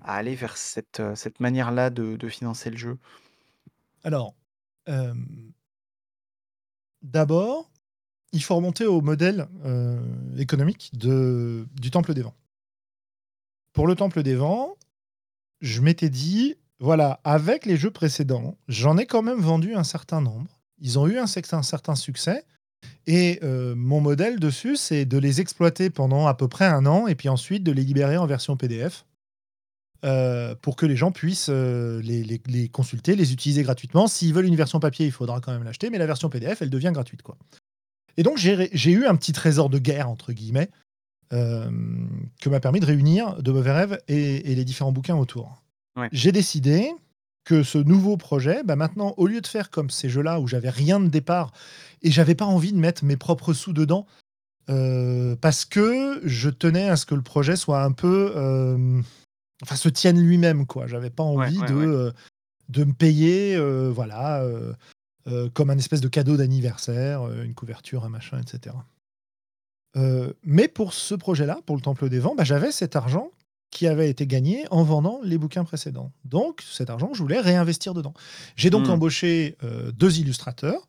à aller vers cette, heu, cette manière-là de financer le jeu? Alors, d'abord, il faut remonter au modèle, économique de du Temple des Vents. Pour le Temple des Vents, je m'étais dit: «Voilà, avec les jeux précédents, j'en ai quand même vendu un certain nombre. Ils ont eu un un certain succès et mon modèle dessus, c'est de les exploiter pendant à peu près 1 an et puis ensuite de les libérer en version PDF» «heu, pour que les gens puissent, heu, les les les consulter, les utiliser gratuitement. S'ils veulent une version papier, il faudra quand même l'acheter, mais la version PDF, elle devient gratuite, quoi» et donc j'ai eu un petit «trésor de guerre» entre guillemets, hem, que m'a permis de réunir de mauvais rêves et et les différents bouquins autour. Ouais. J'ai décidé que ce nouveau projet, bah, maintenant, au lieu de faire comme ces jeux-là où j'avais rien de départ et j'avais pas envie de mettre mes propres sous dedans, parce que je tenais à ce que le projet soit un peu, enfin se tienne lui-même, quoi. J'avais pas envie ouais, de, heu, de me payer, heu, voilà, heu, comme un espèce de cadeau d'anniversaire, une couverture, un machin et cetera. Heu, mais pour ce projet-là, pour le Temple des Vents, bah, j'avais cet argent qui avait été gagné en vendant les bouquins précédents. Donc cet argent, je voulais réinvestir dedans. J'ai donc Mmh. embauché, heu, 2 illustrateurs,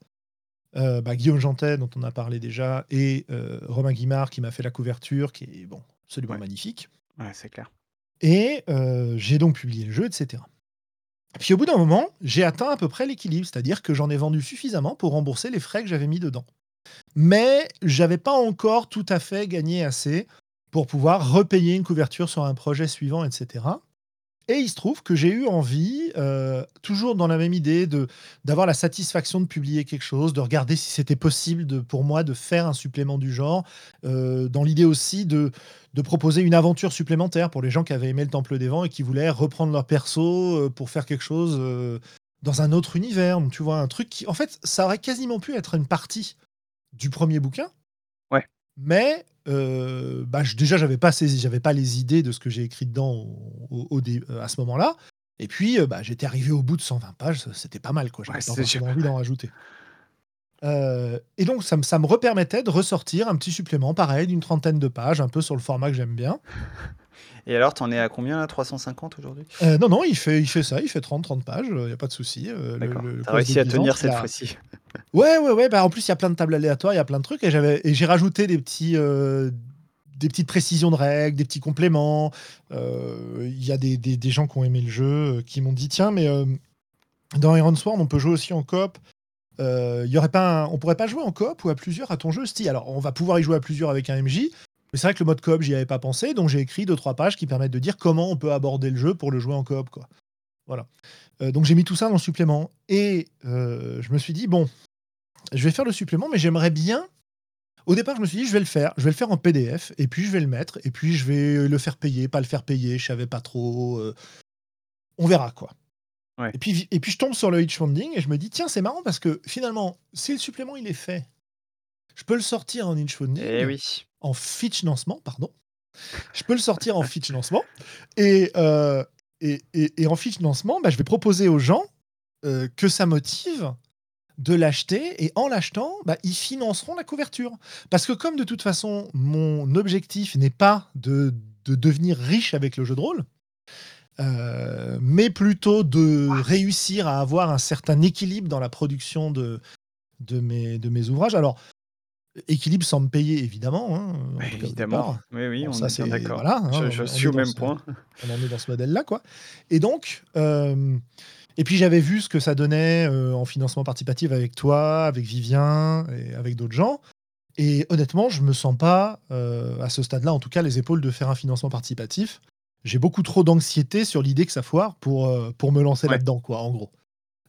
bah, Guillaume Jantet dont on a parlé déjà et Romain Guimard qui m'a fait la couverture qui est, bon, absolument Ouais. magnifique Ouais, c'est clair. Et heu, j'ai donc publié le jeu et cetera. Puis au bout d'un moment, j'ai atteint à peu près l'équilibre, c'est-à-dire que j'en ai vendu suffisamment pour rembourser les frais que j'avais mis dedans. Mais j'avais pas encore tout à fait gagné assez pour pouvoir repayer une couverture sur un projet suivant et cetera et il se trouve que j'ai eu envie, heu, toujours dans la même idée d'avoir la satisfaction de publier quelque chose, de regarder si c'était possible de pour moi de faire un supplément du genre, heu, dans l'idée aussi de de proposer une aventure supplémentaire pour les gens qui avaient aimé le Temple des Vents et qui voulaient reprendre leur perso, heu, pour faire quelque chose, dans un autre univers. Tu vois? Un truc qui en fait, ça aurait quasiment pu être une partie du 1er bouquin. Mais heu, bah, déjà j'avais pas saisi j'avais pas les idées de ce que j'ai écrit dedans au au au dé à ce moment-là et puis, heu, bah, j'étais arrivé au bout de 120 pages, c'était pas mal, quoi. Ouais, J'avais pas forcément pas envie d'en rajouter. Et donc ça me ça me repermettait de ressortir un petit supplément pareil d'une trentaine de pages, un peu sur le format que j'aime bien. Et alors, tu en es à combien là? 350 aujourd'hui? Heu, non, non, il fait il fait ça, il fait 30-30 pages, il y a pas de souci, heu, le D'accord, le le tu as Colosse de réussi à tenir cette fois-ci. ouais, ouais, ouais, bah, en plus, il y a plein de tables aléatoires, il y a plein de trucs et j'ai rajouté des petits, heu, des petites précisions de règles, des petits compléments. Il y a des des des gens qui ont aimé le jeu, qui m'ont dit: «Tiens, mais dans Ironsworn, on peut jouer aussi en coop. Il y aurait pas un on pourrait pas jouer en coop ou à plusieurs à ton jeu?» «Si, alors on va pouvoir y jouer à plusieurs avec un MJ, mais c'est vrai que le mode coop, j'y avais pas pensé», donc j'ai écrit 2-3 pages qui permettent de dire comment on peut aborder le jeu pour le jouer en coop, quoi. Voilà. Heu, donc j'ai mis tout ça dans le supplément et heu, je me suis dit: «Bon, je vais faire le supplément, mais j'aimerais bien» au départ, je me suis dit: «Je vais le faire, je vais le faire en PDF et puis je vais le mettre et puis je vais le faire payer, pas le faire payer», je savais pas trop, heu, on verra, quoi Ouais. et puis et puis je tombe sur le itch-funding et je me dis: «Tiens, c'est marrant parce que finalement, si le supplément, il est fait, je peux le sortir en Eh itch-funding, oui. En fichnancement, pardon. Je peux le sortir en fichnancement et heu et et et en fichnancement, bah, je vais proposer aux gens, heu, que ça motive de l'acheter et en l'achetant, bah, ils financeront la couverture». Parce que comme de toute façon, mon objectif n'est pas de de devenir riche avec le jeu de rôle, euh, mais plutôt de réussir à avoir un certain équilibre dans la production de, de, mes, de mes ouvrages. Alors, équilibre sans me payer, évidemment. Hein, évidemment. Oui, oui, on ça, est d'accord. Voilà, hein, je, suis au même point. On en est dans ce modèle-là, quoi. Et donc, euh, et puis j'avais vu ce que ça donnait euh, en financement participatif avec toi, avec Vivien et avec d'autres gens. Et honnêtement, je me sens pas, à ce stade-là, en tout cas, les épaules de faire un financement participatif j'ai beaucoup trop d'anxiété sur l'idée que ça foire pour, euh, pour me lancer là-dedans, quoi, en gros.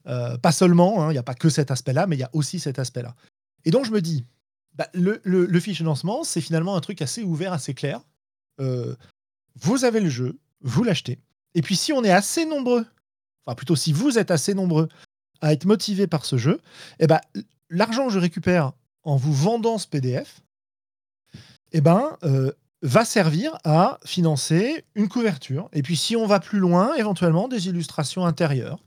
Euh, pas seulement, hein, il n'y a pas que cet aspect-là, mais il y a aussi cet aspect-là. Et donc je me dis, bah, le, le, fichier lancement, c'est finalement un truc assez ouvert, assez clair. Euh, vous avez le jeu, vous l'achetez. Et puis si on est assez nombreux, enfin plutôt si vous êtes assez nombreux à être motivés par ce jeu, eh ben, l'argent que je récupère en vous vendant ce PDF, eh ben, va servir à financer une couverture. Et puis si on va plus loin, éventuellement des illustrations intérieures.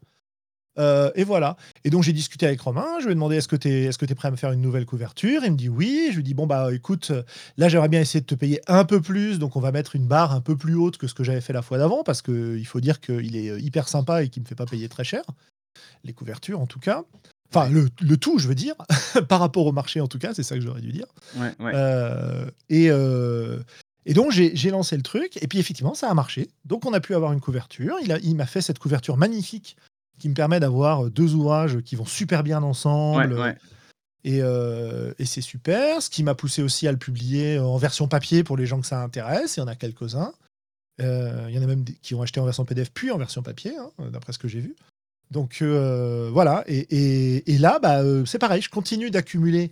Euh, et voilà. Et donc j'ai discuté avec Romain, je lui ai demandé est-ce que tu es, est-ce que es prêt à me faire une nouvelle couverture? Il me dit oui. Je lui dis bon bah écoute, là j'aimerais bien essayer de te payer un peu plus, donc on va mettre une barre un peu plus haute que ce que j'avais fait la fois d'avant, parce qu'il faut dire qu'il est hyper sympa et qu'il me fait pas payer très cher. Les couvertures en tout cas. Enfin, le, le, tout, je veux dire, par rapport au marché en tout cas, c'est ça que j'aurais dû dire. Ouais, ouais. Euh, et, euh, et donc, j'ai lancé le truc, et puis effectivement, ça a marché. Donc, on a pu avoir une couverture. Il m'a fait cette couverture magnifique qui me permet d'avoir deux ouvrages qui vont super bien ensemble. Euh, et, c'est super. Ce qui m'a poussé aussi à le publier en version papier pour les gens que ça intéresse. Il y en a quelques-uns. Euh, il y en a même qui ont acheté en version PDF puis en version papier, hein, d'après ce que j'ai vu. Donc euh, voilà. Et, là, bah, c'est pareil. Je continue d'accumuler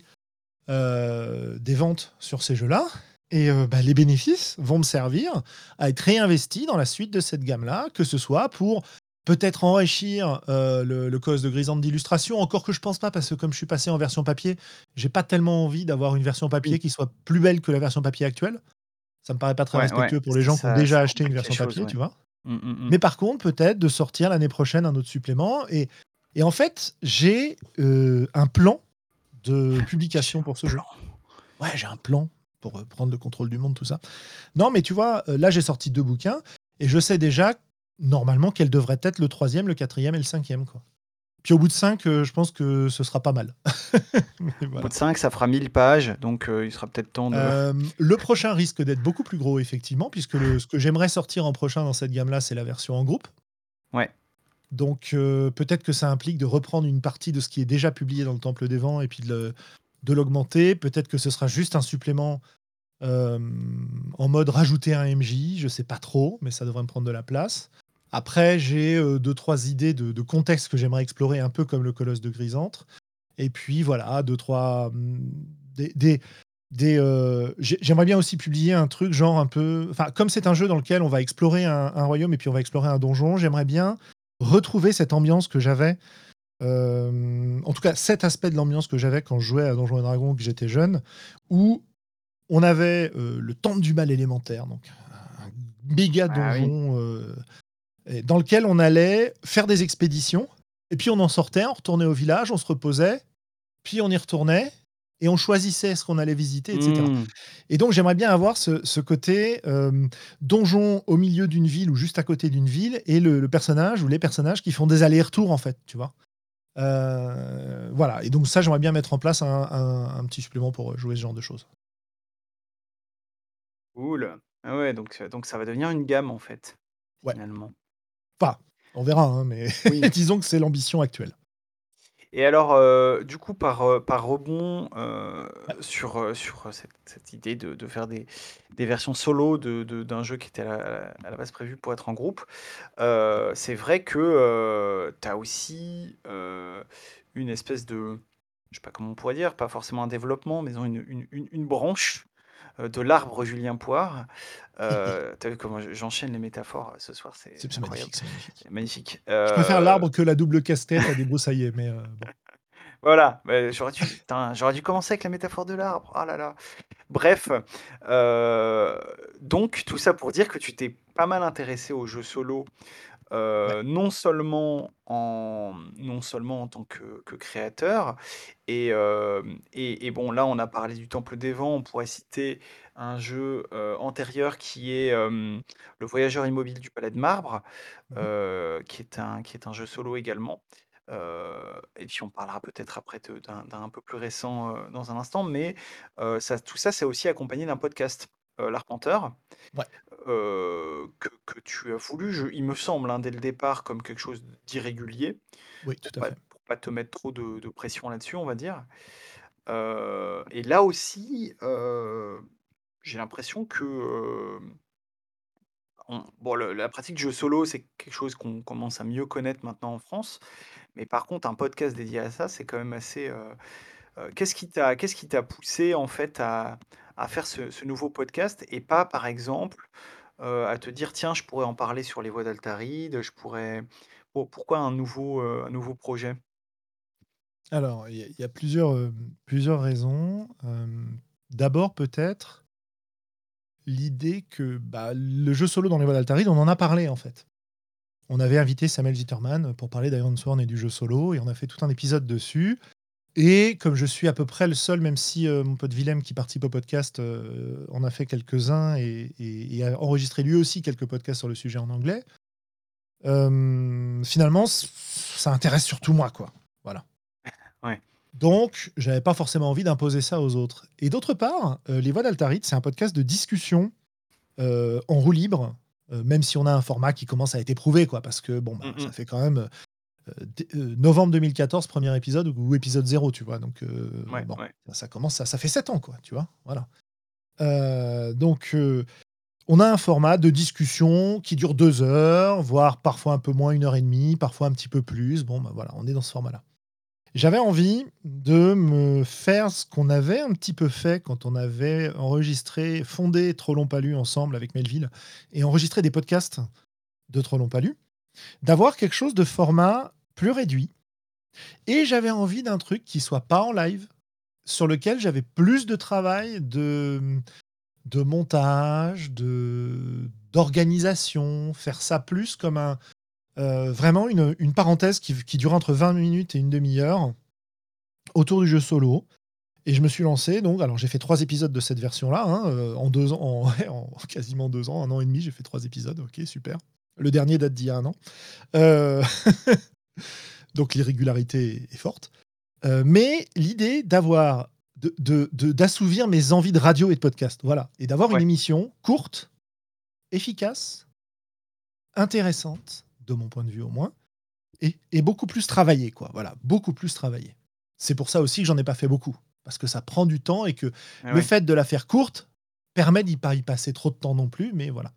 des ventes sur ces jeux-là. Et euh, bah, les bénéfices vont me servir à être réinvestis dans la suite de cette gamme-là, que ce soit pour peut-être enrichir euh, le, le cause de grisante d'illustration, encore que je pense pas, parce que comme je suis passé en version papier, j'ai pas tellement envie d'avoir une version papier qui soit plus belle que la version papier actuelle. Ça me paraît pas très respectueux pour les gens qui ont déjà acheté une version papier, tu vois. Mmh, mmh, mmh. Mais par contre, peut-être de sortir l'année prochaine un autre supplément. Et, et en fait, j'ai euh, un plan de publication pour ce jeu. Ouais, j'ai un plan pour euh, prendre le contrôle du monde, tout ça. Non, mais tu vois, là, j'ai sorti deux bouquins et je sais déjà, normalement, quel devrait être le troisième, le quatrième et le cinquième. Quoi. Puis au bout de cinq, euh, je pense que ce sera pas mal. Au bout de cinq, ça fera 1000 pages, donc il sera peut-être temps de. le prochain risque d'être beaucoup plus gros, effectivement, puisque le, ce que j'aimerais sortir en prochain dans cette gamme-là, c'est la version en groupe. Ouais. Donc peut-être que ça implique de reprendre une partie de ce qui est déjà publié dans le Temple des Vents et puis de l'augmenter. Peut-être que ce sera juste un supplément euh, en mode rajouter un MJ, je sais pas trop, mais ça devrait me prendre de la place. Après, j'ai euh, deux, trois idées de, contexte que j'aimerais explorer, un peu comme le colosse de Grisante. Et puis voilà, deux, trois. Mm, des, des, euh, j'aimerais bien aussi publier un truc genre un peu. Enfin, comme c'est un jeu dans lequel on va explorer un, un royaume et puis on va explorer un donjon, j'aimerais bien retrouver cette ambiance que j'avais euh, en tout cas, cet aspect de l'ambiance que j'avais quand je jouais à Donjons et Dragons, que j'étais jeune, où on avait euh, le temple du mal élémentaire, donc un méga ah donjon dans lequel on allait faire des expéditions, et puis on en sortait, on retournait au village, on se reposait, puis on y retournait, et on choisissait ce qu'on allait visiter, etc. Mmh. Et donc j'aimerais bien avoir ce, côté donjon au milieu d'une ville ou juste à côté d'une ville, et le, le, personnage ou les personnages qui font des allers-retours, en fait, tu vois. Euh, voilà, et donc ça, j'aimerais bien mettre en place un, petit supplément pour jouer ce genre de choses. Cool. Ah ouais, donc, donc ça va devenir une gamme en fait, finalement. Enfin, on verra, hein, mais disons que c'est l'ambition actuelle. Et alors, euh, du coup, par, euh, par rebond euh, sur, sur cette, idée de, faire des, versions solo de, d'un jeu qui était à la, base prévu pour être en groupe, c'est vrai que tu as aussi une espèce de, je sais pas comment on pourrait dire, pas forcément un développement, mais une, une branche de l'arbre Julien Poire. Euh, T'as vu comment j'enchaîne les métaphores ce soir C'est magnifique. magnifique. Je préfère l'arbre que la double casquette à débroussailler, mais bon. Voilà, j'aurais dû, dû, commencer avec la métaphore de l'arbre. Oh là là. Bref, donc tout ça pour dire que tu t'es pas mal intéressé aux jeux solo Ouais. non seulement en non seulement en tant que que créateur et hem et et bon, là, on a parlé du Temple des Vents, on pourrait citer un jeu, heu, antérieur qui est, Le Voyageur Immobile du Palais de Marbre, Mmh qui est un qui est un jeu solo également. Et puis on parlera peut-être après de d'un d'un un peu plus récent, dans un instant, mais ça tout ça, c'est aussi accompagné d'un podcast, L'Arpenteur, Ouais. Heu, que que tu as voulu, je il me semble, hein, dès le départ, comme quelque chose d'irrégulier, Oui, pour tout à pas fait. pour pas te mettre trop de de pression là-dessus, on va dire. Heu et là aussi, heu, j'ai l'impression que, hem, on bon, le la pratique du jeu solo, c'est quelque chose qu'on commence à mieux connaître maintenant en France, mais par contre, un podcast dédié à ça, c'est quand même assez, heu heu, qu'est-ce qui t'a qu'est-ce qui t'a poussé, en fait, à à faire ce nouveau podcast et pas, par exemple, heu, à te dire: «Tiens, je pourrais en parler sur les voix d'Altaride, je pourrais» pour pourquoi un nouveau, heu, un nouveau projet? Alors, il y a a plusieurs, raisons. D'abord peut-être l'idée que, bah, le jeu solo dans les voies d'Altaride, on en a parlé, en fait. On avait invité Samuel Zitterman pour parler d'Iron Sworn et du jeu solo et on a fait tout un épisode dessus et comme je suis à peu près le seul, même si, heu, mon pote Willem qui participe au podcast, heu, en a fait quelques-uns et et et a enregistré lui aussi quelques podcasts sur le sujet en anglais, hem, finalement ça intéresse surtout moi, quoi. Voilà. Ouais. Donc, j'avais pas forcément envie d'imposer ça aux autres. Et d'autre part, Les Voix d'Altaride, c'est un podcast de discussion, en roue libre, même si on a un format qui commence à être éprouvé, quoi. Parce que bon, bah, ça fait quand même, novembre 2014, premier épisode ou épisode 0, tu vois? Donc, heu, Ouais, bon, ouais. ça commence ça ça fait 7 ans, quoi, tu vois? Voilà. Donc, on a un format de discussion qui dure 2 heures, voire parfois un peu moins, 1 heure et demie, parfois un petit peu plus. Bon, bah, voilà, on est dans ce format-là. J'avais envie de me faire ce qu'on avait un petit peu fait quand on avait enregistré, fondé Trop Long Pas Lu ensemble avec Melville et enregistré des podcasts de Trop Long Pas Lu, d'avoir quelque chose de format plus réduit et j'avais envie d'un truc qui soit pas en live, sur lequel j'avais plus de travail de, de montage, de d'organisation, faire ça plus comme un, heu, vraiment une, une parenthèse qui qui dure entre 20 minutes et une demi heure autour du jeu solo et je me suis lancé donc alors j'ai fait 3 épisodes de cette version-là, hein, heu, en 2 ans en en quasiment 2 ans, 1 an et demi, j'ai fait 3 épisodes, OK, super. Le dernier date d'il y a 1 an. Heu, donc l'irrégularité est forte. Heu, mais l'idée d'avoir de de de d'assouvir mes envies de radio et de podcast, voilà et d'avoir une émission courte, efficace intéressante, de mon point de vue au moins et et beaucoup plus travaillée, quoi, voilà, beaucoup plus travaillée. C'est pour ça aussi que j'en ai pas fait beaucoup, parce que ça prend du temps et que Et le ouais. fait de la faire courte permet d'y pas y passer trop de temps non plus, mais voilà.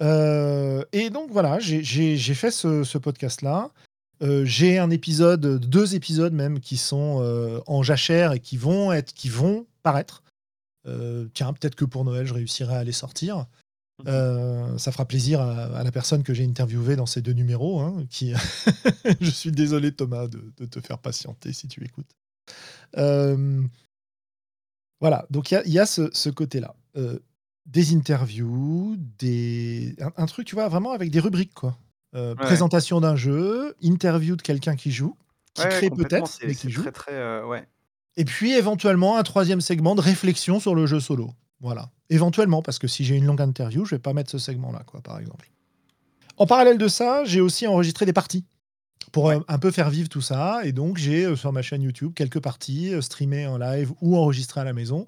Heu et donc voilà, j'ai fait ce ce podcast-là. Heu, j'ai un épisode, 2 épisodes même qui sont, heu, en jachère et qui vont être qui vont paraître. Heu, tiens, peut-être que pour Noël, je réussirai à les sortir. Mh. Heu, ça fera plaisir à à la personne que j'ai interviewée dans ces 2 numéros, hein, qui je suis désolé Thomas de de te faire patienter si tu écoutes. Voilà, donc il y a il y a ce ce côté-là. Des interviews, des un un truc, tu vois, vraiment avec des rubriques, quoi. Ouais, ouais. présentation d'un jeu, interview de quelqu'un qui joue, qui ouais, crée peut-être, mais qui joue très, très, heu, ouais. et puis éventuellement un 3e segment de réflexion sur le jeu solo. Voilà. Éventuellement, parce que si j'ai une longue interview, je vais pas mettre ce segment-là, quoi, par exemple. En parallèle de ça, j'ai aussi enregistré des parties pour, Ouais. heu, un peu faire vivre tout ça et donc j'ai, sur ma chaîne YouTube quelques parties, streamées en live ou enregistrées à la maison,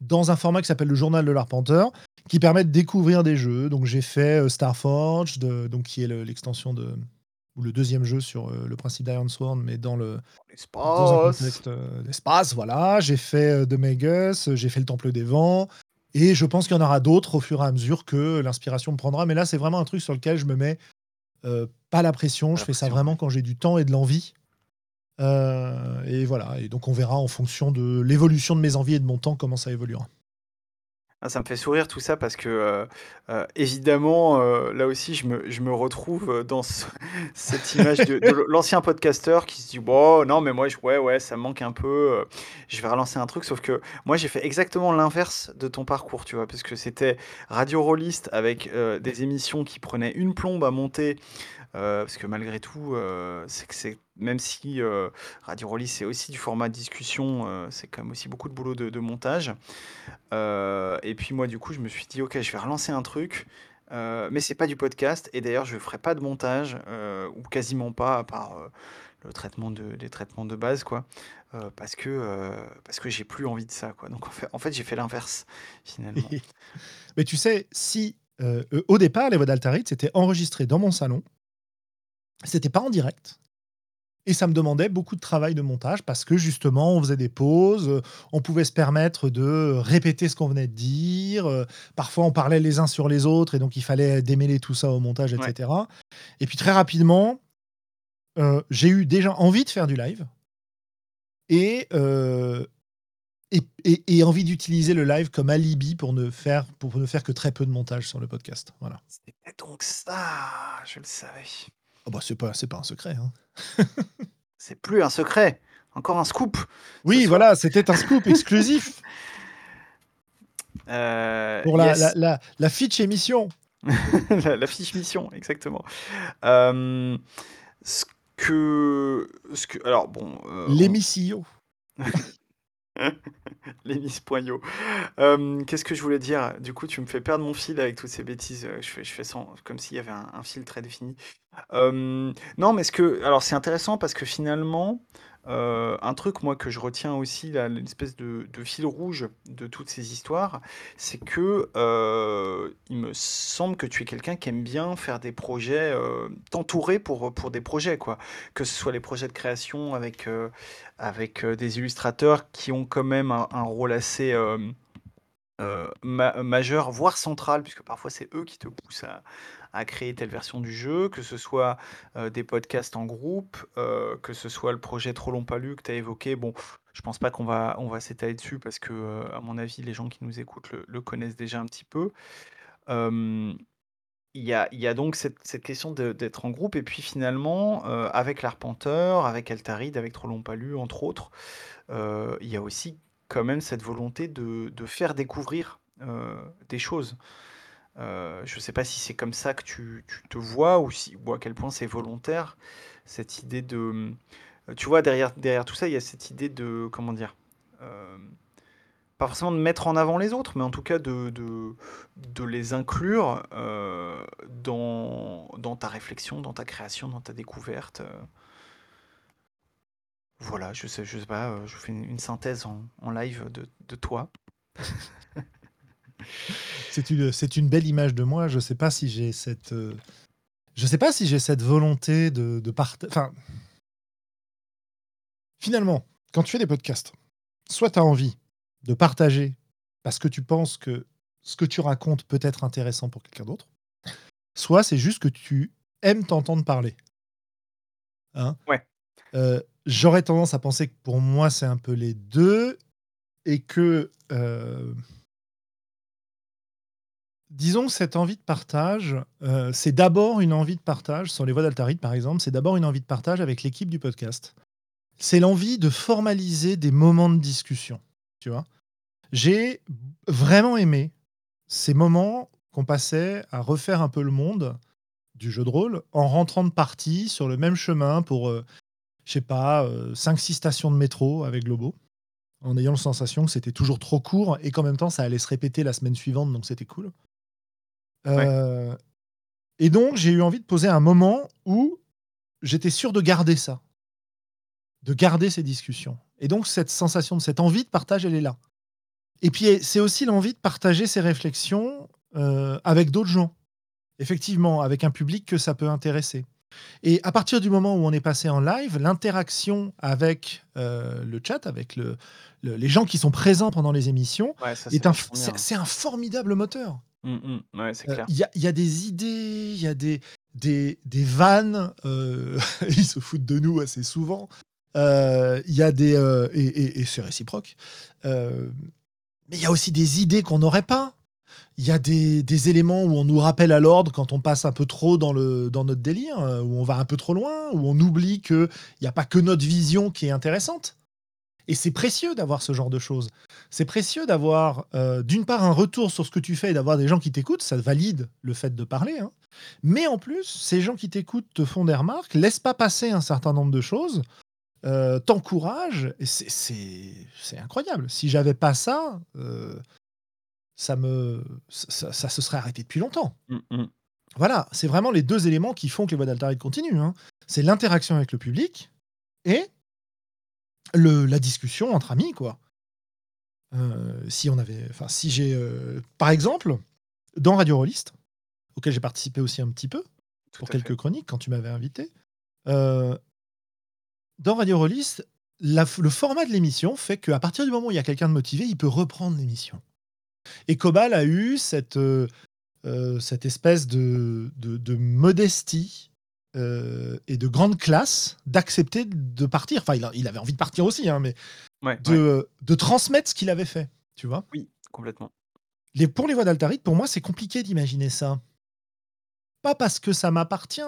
dans un format qui s'appelle le Journal de l'Arpenteur, qui permet de découvrir des jeux. Donc j'ai fait, heu, Starforged, de donc qui est le l'extension de ou le 2e jeu sur, heu, le principe d'Iron Sworn, mais dans le L'espace! heu, d'espace, voilà. J'ai fait, heu, The Magus, j'ai fait le Temple des Vents et je pense qu'il y en aura d'autres au fur et à mesure que l'inspiration me prendra. Mais là, c'est vraiment un truc sur lequel je me mets, heu, pas la pression. Pas Je la fais ça pression, vraiment quand j'ai du temps et de l'envie. Heu et voilà et donc on verra en fonction de l'évolution de mes envies et de mon temps, comment ça évoluera. Ah, ça me fait sourire tout ça parce que, heu heu, évidemment, heu, là aussi je me je me retrouve, dans ce cette image de de l'ancien podcasteur qui se dit: «Bon, non mais moi je ouais, ouais, ça me manque un peu, je vais relancer un truc». Sauf que moi j'ai fait exactement l'inverse de ton parcours, tu vois? Parce que c'était radio rôliste avec, des émissions qui prenaient une plombe à monter, Euh, parce que malgré tout, euh, c'est que c'est même si euh, Radio Rollis c'est aussi du format discussion, euh, c'est quand même aussi beaucoup de boulot de, montage. Euh, et puis moi, du coup, je me suis dit, ok, je vais relancer un truc, mais c'est pas du podcast. Et d'ailleurs, je ferai pas de montage ou quasiment pas, à part le traitement de, les traitements de base, quoi, parce que parce que j'ai plus envie de ça, quoi. Donc en fait, j'ai fait l'inverse finalement. Mais tu sais, si au départ, les voix d'Altarit, c'était enregistré dans mon salon, c'était pas en direct. Et ça me demandait beaucoup de travail de montage parce que justement, on faisait des pauses, euh, on pouvait se permettre de répéter ce qu'on venait de dire. euh, Parfois, on parlait les uns sur les autres et donc il fallait démêler tout ça au montage, Ouais. etc. Et puis très rapidement, euh, j'ai eu déjà envie de faire du live et, euh, et, et- et envie d'utiliser le live comme alibi pour ne, faire, pour ne faire que très peu de montage sur le podcast. Voilà. C'était donc ça, je le savais. Ah bah, c'est pas, c'est pas un secret. hein. C'est plus un secret, encore un scoop. Oui, voilà, c'était un scoop exclusif Euh, pour la, yes. la, la, la fiche émission. la, la fiche mission, exactement. Euh, ce que, ce que, alors bon, euh, on- L'émission. les Miss Poignot. Qu'est-ce que je voulais dire? Du coup, tu me fais perdre mon fil avec toutes ces bêtises. Euh, Je fais, je fais sans, comme s'il y avait un, fil très défini. Non, mais ce que, alors c'est intéressant parce que finalement, euh, un truc moi que je retiens aussi, là, l'espèce de, de fil rouge de toutes ces histoires, c'est que euh, il me semble que tu es quelqu'un qui aime bien faire des projets, euh, t'entourer pour pour des projets quoi, que ce soit les projets de création avec avec des illustrateurs qui ont quand même un, rôle assez ma- majeur, voire central, puisque parfois c'est eux qui te poussent à, à créer telle version du jeu, que ce soit euh, des podcasts en groupe, euh, que ce soit le projet Trop long pas lu que tu as évoqué. Bon, je pense pas qu'on va, on va s'étaler dessus parce que, euh, à mon avis, les gens qui nous écoutent le, connaissent déjà un petit peu. Il y a, il y a donc cette, cette question d'être en groupe, et puis finalement, avec l'Arpenteur, avec Altaride, avec Trop long pas lu, entre autres, il y a aussi quand même cette volonté de, de faire découvrir des choses. Euh, je ne sais pas si c'est comme ça que tu, te vois ou, à quel point c'est volontaire, cette idée de... euh, Tu vois, derrière, tout ça, il y a cette idée de... Comment dire euh, Pas forcément de mettre en avant les autres, mais en tout cas de, les inclure dans, ta réflexion, dans ta création, dans ta découverte. Voilà, je sais, sais pas, je fais une, synthèse en, live de toi. C'est une, c'est une belle image de moi. Je sais pas si j'ai cette, euh, je sais pas si j'ai cette volonté de, de partager. Enfin, finalement, quand tu fais des podcasts, soit tu as envie de partager parce que tu penses que ce que tu racontes peut être intéressant pour quelqu'un d'autre, soit c'est juste que tu aimes t'entendre parler. Hein? Ouais. Euh, J'aurais tendance à penser que pour moi, c'est un peu les deux et que. euh, disons que cette envie de partage, euh, c'est d'abord une envie de partage, sur les voix d'Altaride par exemple, c'est d'abord une envie de partage avec l'équipe du podcast. C'est l'envie de formaliser des moments de discussion. J'ai vraiment aimé ces moments qu'on passait à refaire un peu le monde du jeu de rôle en rentrant de partie sur le même chemin pour, euh, je sais pas, 5-6 stations de métro avec Globo, en ayant la sensation que c'était toujours trop court et qu'en même temps ça allait se répéter la semaine suivante, donc c'était cool. Euh, Et donc j'ai eu envie de poser un moment où j'étais sûr de garder ça, de garder ces discussions. Et donc cette sensation, de cette envie de partage, elle est là. Et puis c'est aussi l'envie de partager ces réflexions euh, avec d'autres gens. Effectivement, avec un public que ça peut intéresser. Et à partir du moment où on est passé en live, l'interaction avec euh, le chat, avec le, le- les gens qui sont présents pendant les émissions, Ouais, un, c'est un formidable moteur. Mm, mm, ouais, c'est Euh, clair. Il y, a, il y a des idées, il y a des, des, des vannes, euh, ils se foutent de nous assez souvent. Euh, Il y a des. et et- et c'est réciproque. Mais il y a aussi des idées qu'on n'aurait pas. Il y a des, des éléments où on nous rappelle à l'ordre quand on passe un peu trop dans, le, dans notre délire, où on va un peu trop loin, où on oublie qu'il n'y a pas que notre vision qui est intéressante. Et c'est précieux d'avoir ce genre de choses. C'est précieux d'avoir, euh, d'une part, un retour sur ce que tu fais et d'avoir des gens qui t'écoutent. Ça valide le fait de parler. hein. Mais en plus, ces gens qui t'écoutent te font des remarques, laissent pas passer un certain nombre de choses, euh, t'encouragent. Et c'est- incroyable. Si j'avais pas ça, euh, ça, me, ça, ça se serait arrêté depuis longtemps. Mmh mh. Voilà, c'est vraiment les deux éléments qui font que les voix d'Altaride continuent. hein. C'est l'interaction avec le public et le, la discussion entre amis, quoi. Euh, si on avait, enfin, si j'ai, euh, par exemple, dans Radio Rollist, auquel j'ai participé aussi un petit peu Tout pour quelques fait. chroniques quand tu m'avais invité, euh, dans Radio Rollist, la f- le format de l'émission fait qu'à partir du moment où il y a quelqu'un de motivé, il peut reprendre l'émission. Et Cobal a eu cette, cette espèce de, de, de modestie euh, et de grande classe d'accepter de partir. Enfin, il, a- il avait envie de partir aussi, hein, mais Ouais, de, ouais. de transmettre ce qu'il avait fait. Tu vois Oui, complètement. les, Pour les voix d'Altaride, pour moi, c'est compliqué d'imaginer ça. Pas parce que ça m'appartient,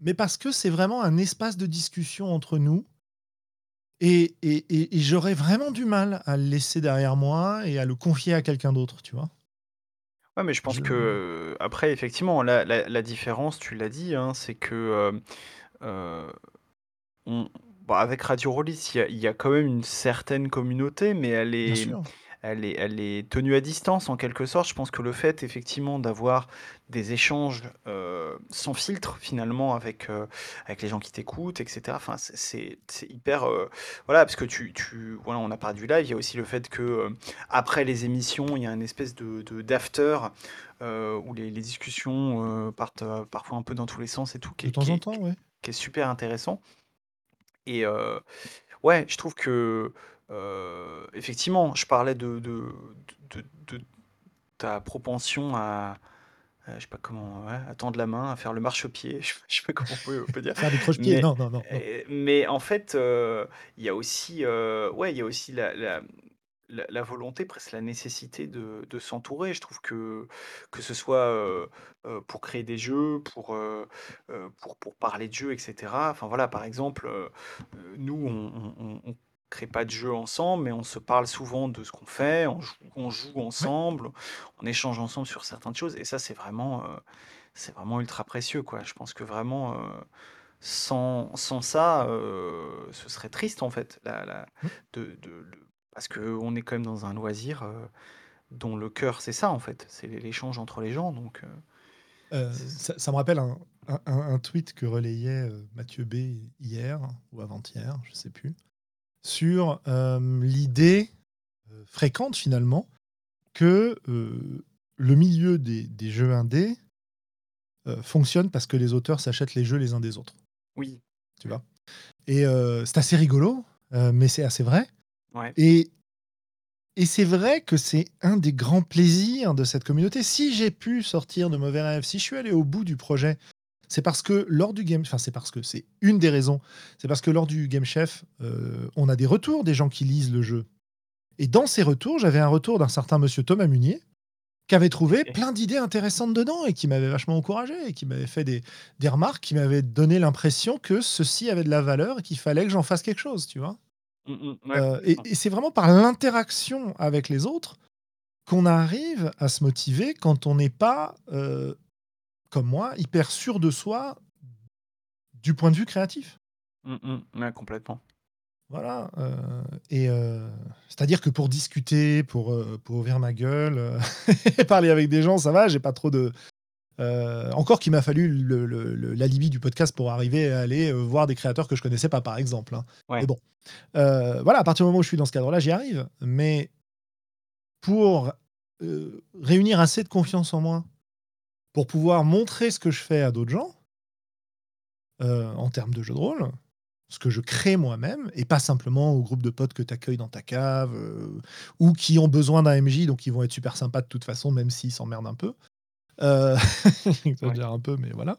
mais parce que c'est vraiment un espace de discussion entre nous. Et, et, et- et j'aurais vraiment du mal à le laisser derrière moi et à le confier à quelqu'un d'autre, tu vois. Ouais, mais je pense Je... que, après effectivement la la la différence, tu l'as dit, hein, c'est que, hem, heu, on bah, avec Radio Rollist, il y a il y a quand même une certaine communauté, mais elle Bien est sûr. Elle est elle est tenue à distance en quelque sorte. Je pense que le fait effectivement d'avoir des échanges, heu, sans filtre finalement avec, heu, avec les gens qui t'écoutent et cetera, enfin c'est hyper, heu, voilà parce que tu tu voilà, on a parlé du live, il y a aussi le fait que, après les émissions, il y a une espèce de d'after, où les les discussions, partent, parfois un peu dans tous les sens et tout, qui De est temps qui en est temps, qui ouais. qui est super intéressant et ouais, je trouve que, heu, effectivement, je parlais de de de de ta propension à, heu, je sais pas comment, ouais, à tendre la main, à faire le marchepied, je je sais pas comment on peut on peut dire, Faire des croche-pieds. mais Non, non, non, non. et mais en fait, heu, il y a aussi, heu, ouais, il y a aussi la la la la volonté, presque la nécessité de de s'entourer. Je trouve que que ce soit, heu heu, pour créer des jeux, pour, heu heu, pour pour parler de jeux et cetera. Enfin voilà, par exemple, nous on on on crée pas de jeux ensemble, mais on se parle souvent de ce qu'on fait, on joue on joue Ouais. ensemble, on échange ensemble sur certaines choses et ça c'est vraiment, c'est vraiment ultra précieux, quoi. Je pense que vraiment, heu, sans sans ça, heu, ce serait triste en fait, la la Mmh. de de le parce qu'on est quand même dans un loisir, dont le cœur c'est ça en fait, c'est l'échange entre les gens donc Euh, ça, ça me rappelle un, un- tweet que relayait euh, Mathieu B hier ou avant-hier, je sais plus, sur euh, l'idée euh, fréquente finalement que euh, le milieu des, des jeux indés fonctionne parce que les auteurs s'achètent les jeux les uns des autres. oui, Tu vois? Et c'est assez rigolo, mais c'est assez vrai. ouais, Et, et c'est vrai que c'est un des grands plaisirs de cette communauté. Si j'ai pu sortir de mauvais rêves, si je suis allé au bout du projet, c'est parce que lors du game, enfin c'est parce que c'est une des raisons, c'est parce que lors du Game Chef, euh, on a des retours des gens qui lisent le jeu. Et dans ces retours, j'avais un retour d'un certain monsieur Thomas Munier qui avait trouvé plein d'idées intéressantes dedans et qui m'avait vachement encouragé et qui m'avait fait des, des remarques qui m'avaient donné l'impression que ceci avait de la valeur et qu'il fallait que j'en fasse quelque chose, tu vois. Mmh mh, ouais, Euh, et c'est vraiment par l'interaction avec les autres qu'on arrive à se motiver quand on n'est pas, euh, comme moi, hyper sûr de soi du point de vue créatif. Mmh mh, ouais, complètement. Voilà. euh, et euh, c'est-à-dire que pour discuter, pour, euh, pour ouvrir ma gueule, et parler avec des gens, ça va, j'ai pas trop de. encore qu'il m'a fallu l'alibi du podcast pour arriver à aller voir des créateurs que je connaissais pas, par exemple. hein. Mais Ouais. bon, Euh, voilà, à partir du moment où je suis dans ce cadre-là, j'y arrive. Mais pour réunir assez de confiance en moi pour pouvoir montrer ce que je fais à d'autres gens euh, en termes de jeu de rôle, ce que je crée moi-même, et pas simplement au groupe de potes que tu accueilles dans ta cave, euh, ou qui ont besoin d'un MJ, donc ils vont être super sympas de toute façon, même s'ils s'emmerdent un peu. Euh, J'exagère un peu, mais voilà.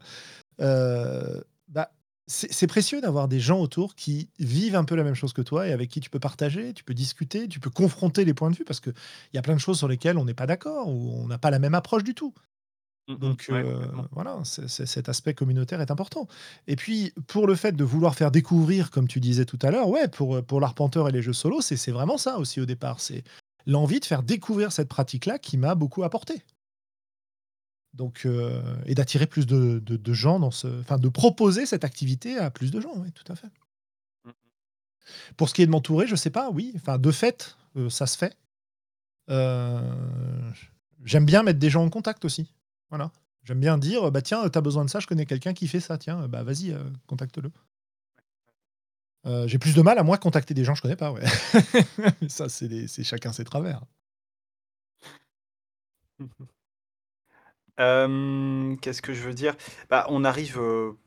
Euh, bah, c'est c'est précieux d'avoir des gens autour qui vivent un peu la même chose que toi et avec qui tu peux partager, tu peux discuter, tu peux confronter les points de vue parce qu'il y a plein de choses sur lesquelles on n'est pas d'accord ou on n'a pas la même approche du tout. Mmh mh. Donc Ouais, complètement. voilà, cet aspect communautaire est important et puis, pour le fait de vouloir faire découvrir, comme tu disais tout à l'heure, ouais, pour, heu, pour l'arpenteur et les jeux solo, c'est vraiment ça aussi au départ. C'est l'envie de faire découvrir cette pratique-là qui m'a beaucoup apporté. Donc heu et d'attirer plus de de de gens dans ce enfin, de proposer cette activité à plus de gens, oui, tout à fait. Mmh mh. Pour ce qui est de m'entourer, je sais pas, oui, enfin, de fait, ça se fait. J'aime bien mettre des gens en contact aussi. Voilà. J'aime bien dire, «Bah, tiens, tu as besoin de ça, je connais quelqu'un qui fait ça, tiens, bah, vas-y, heu, contacte-le». Heu, j'ai plus de mal à moi contacter des gens que je connais pas, ouais. Ça, c'est des chacun ses travers. Hem, qu'est-ce que je veux dire? Bah, on arrive,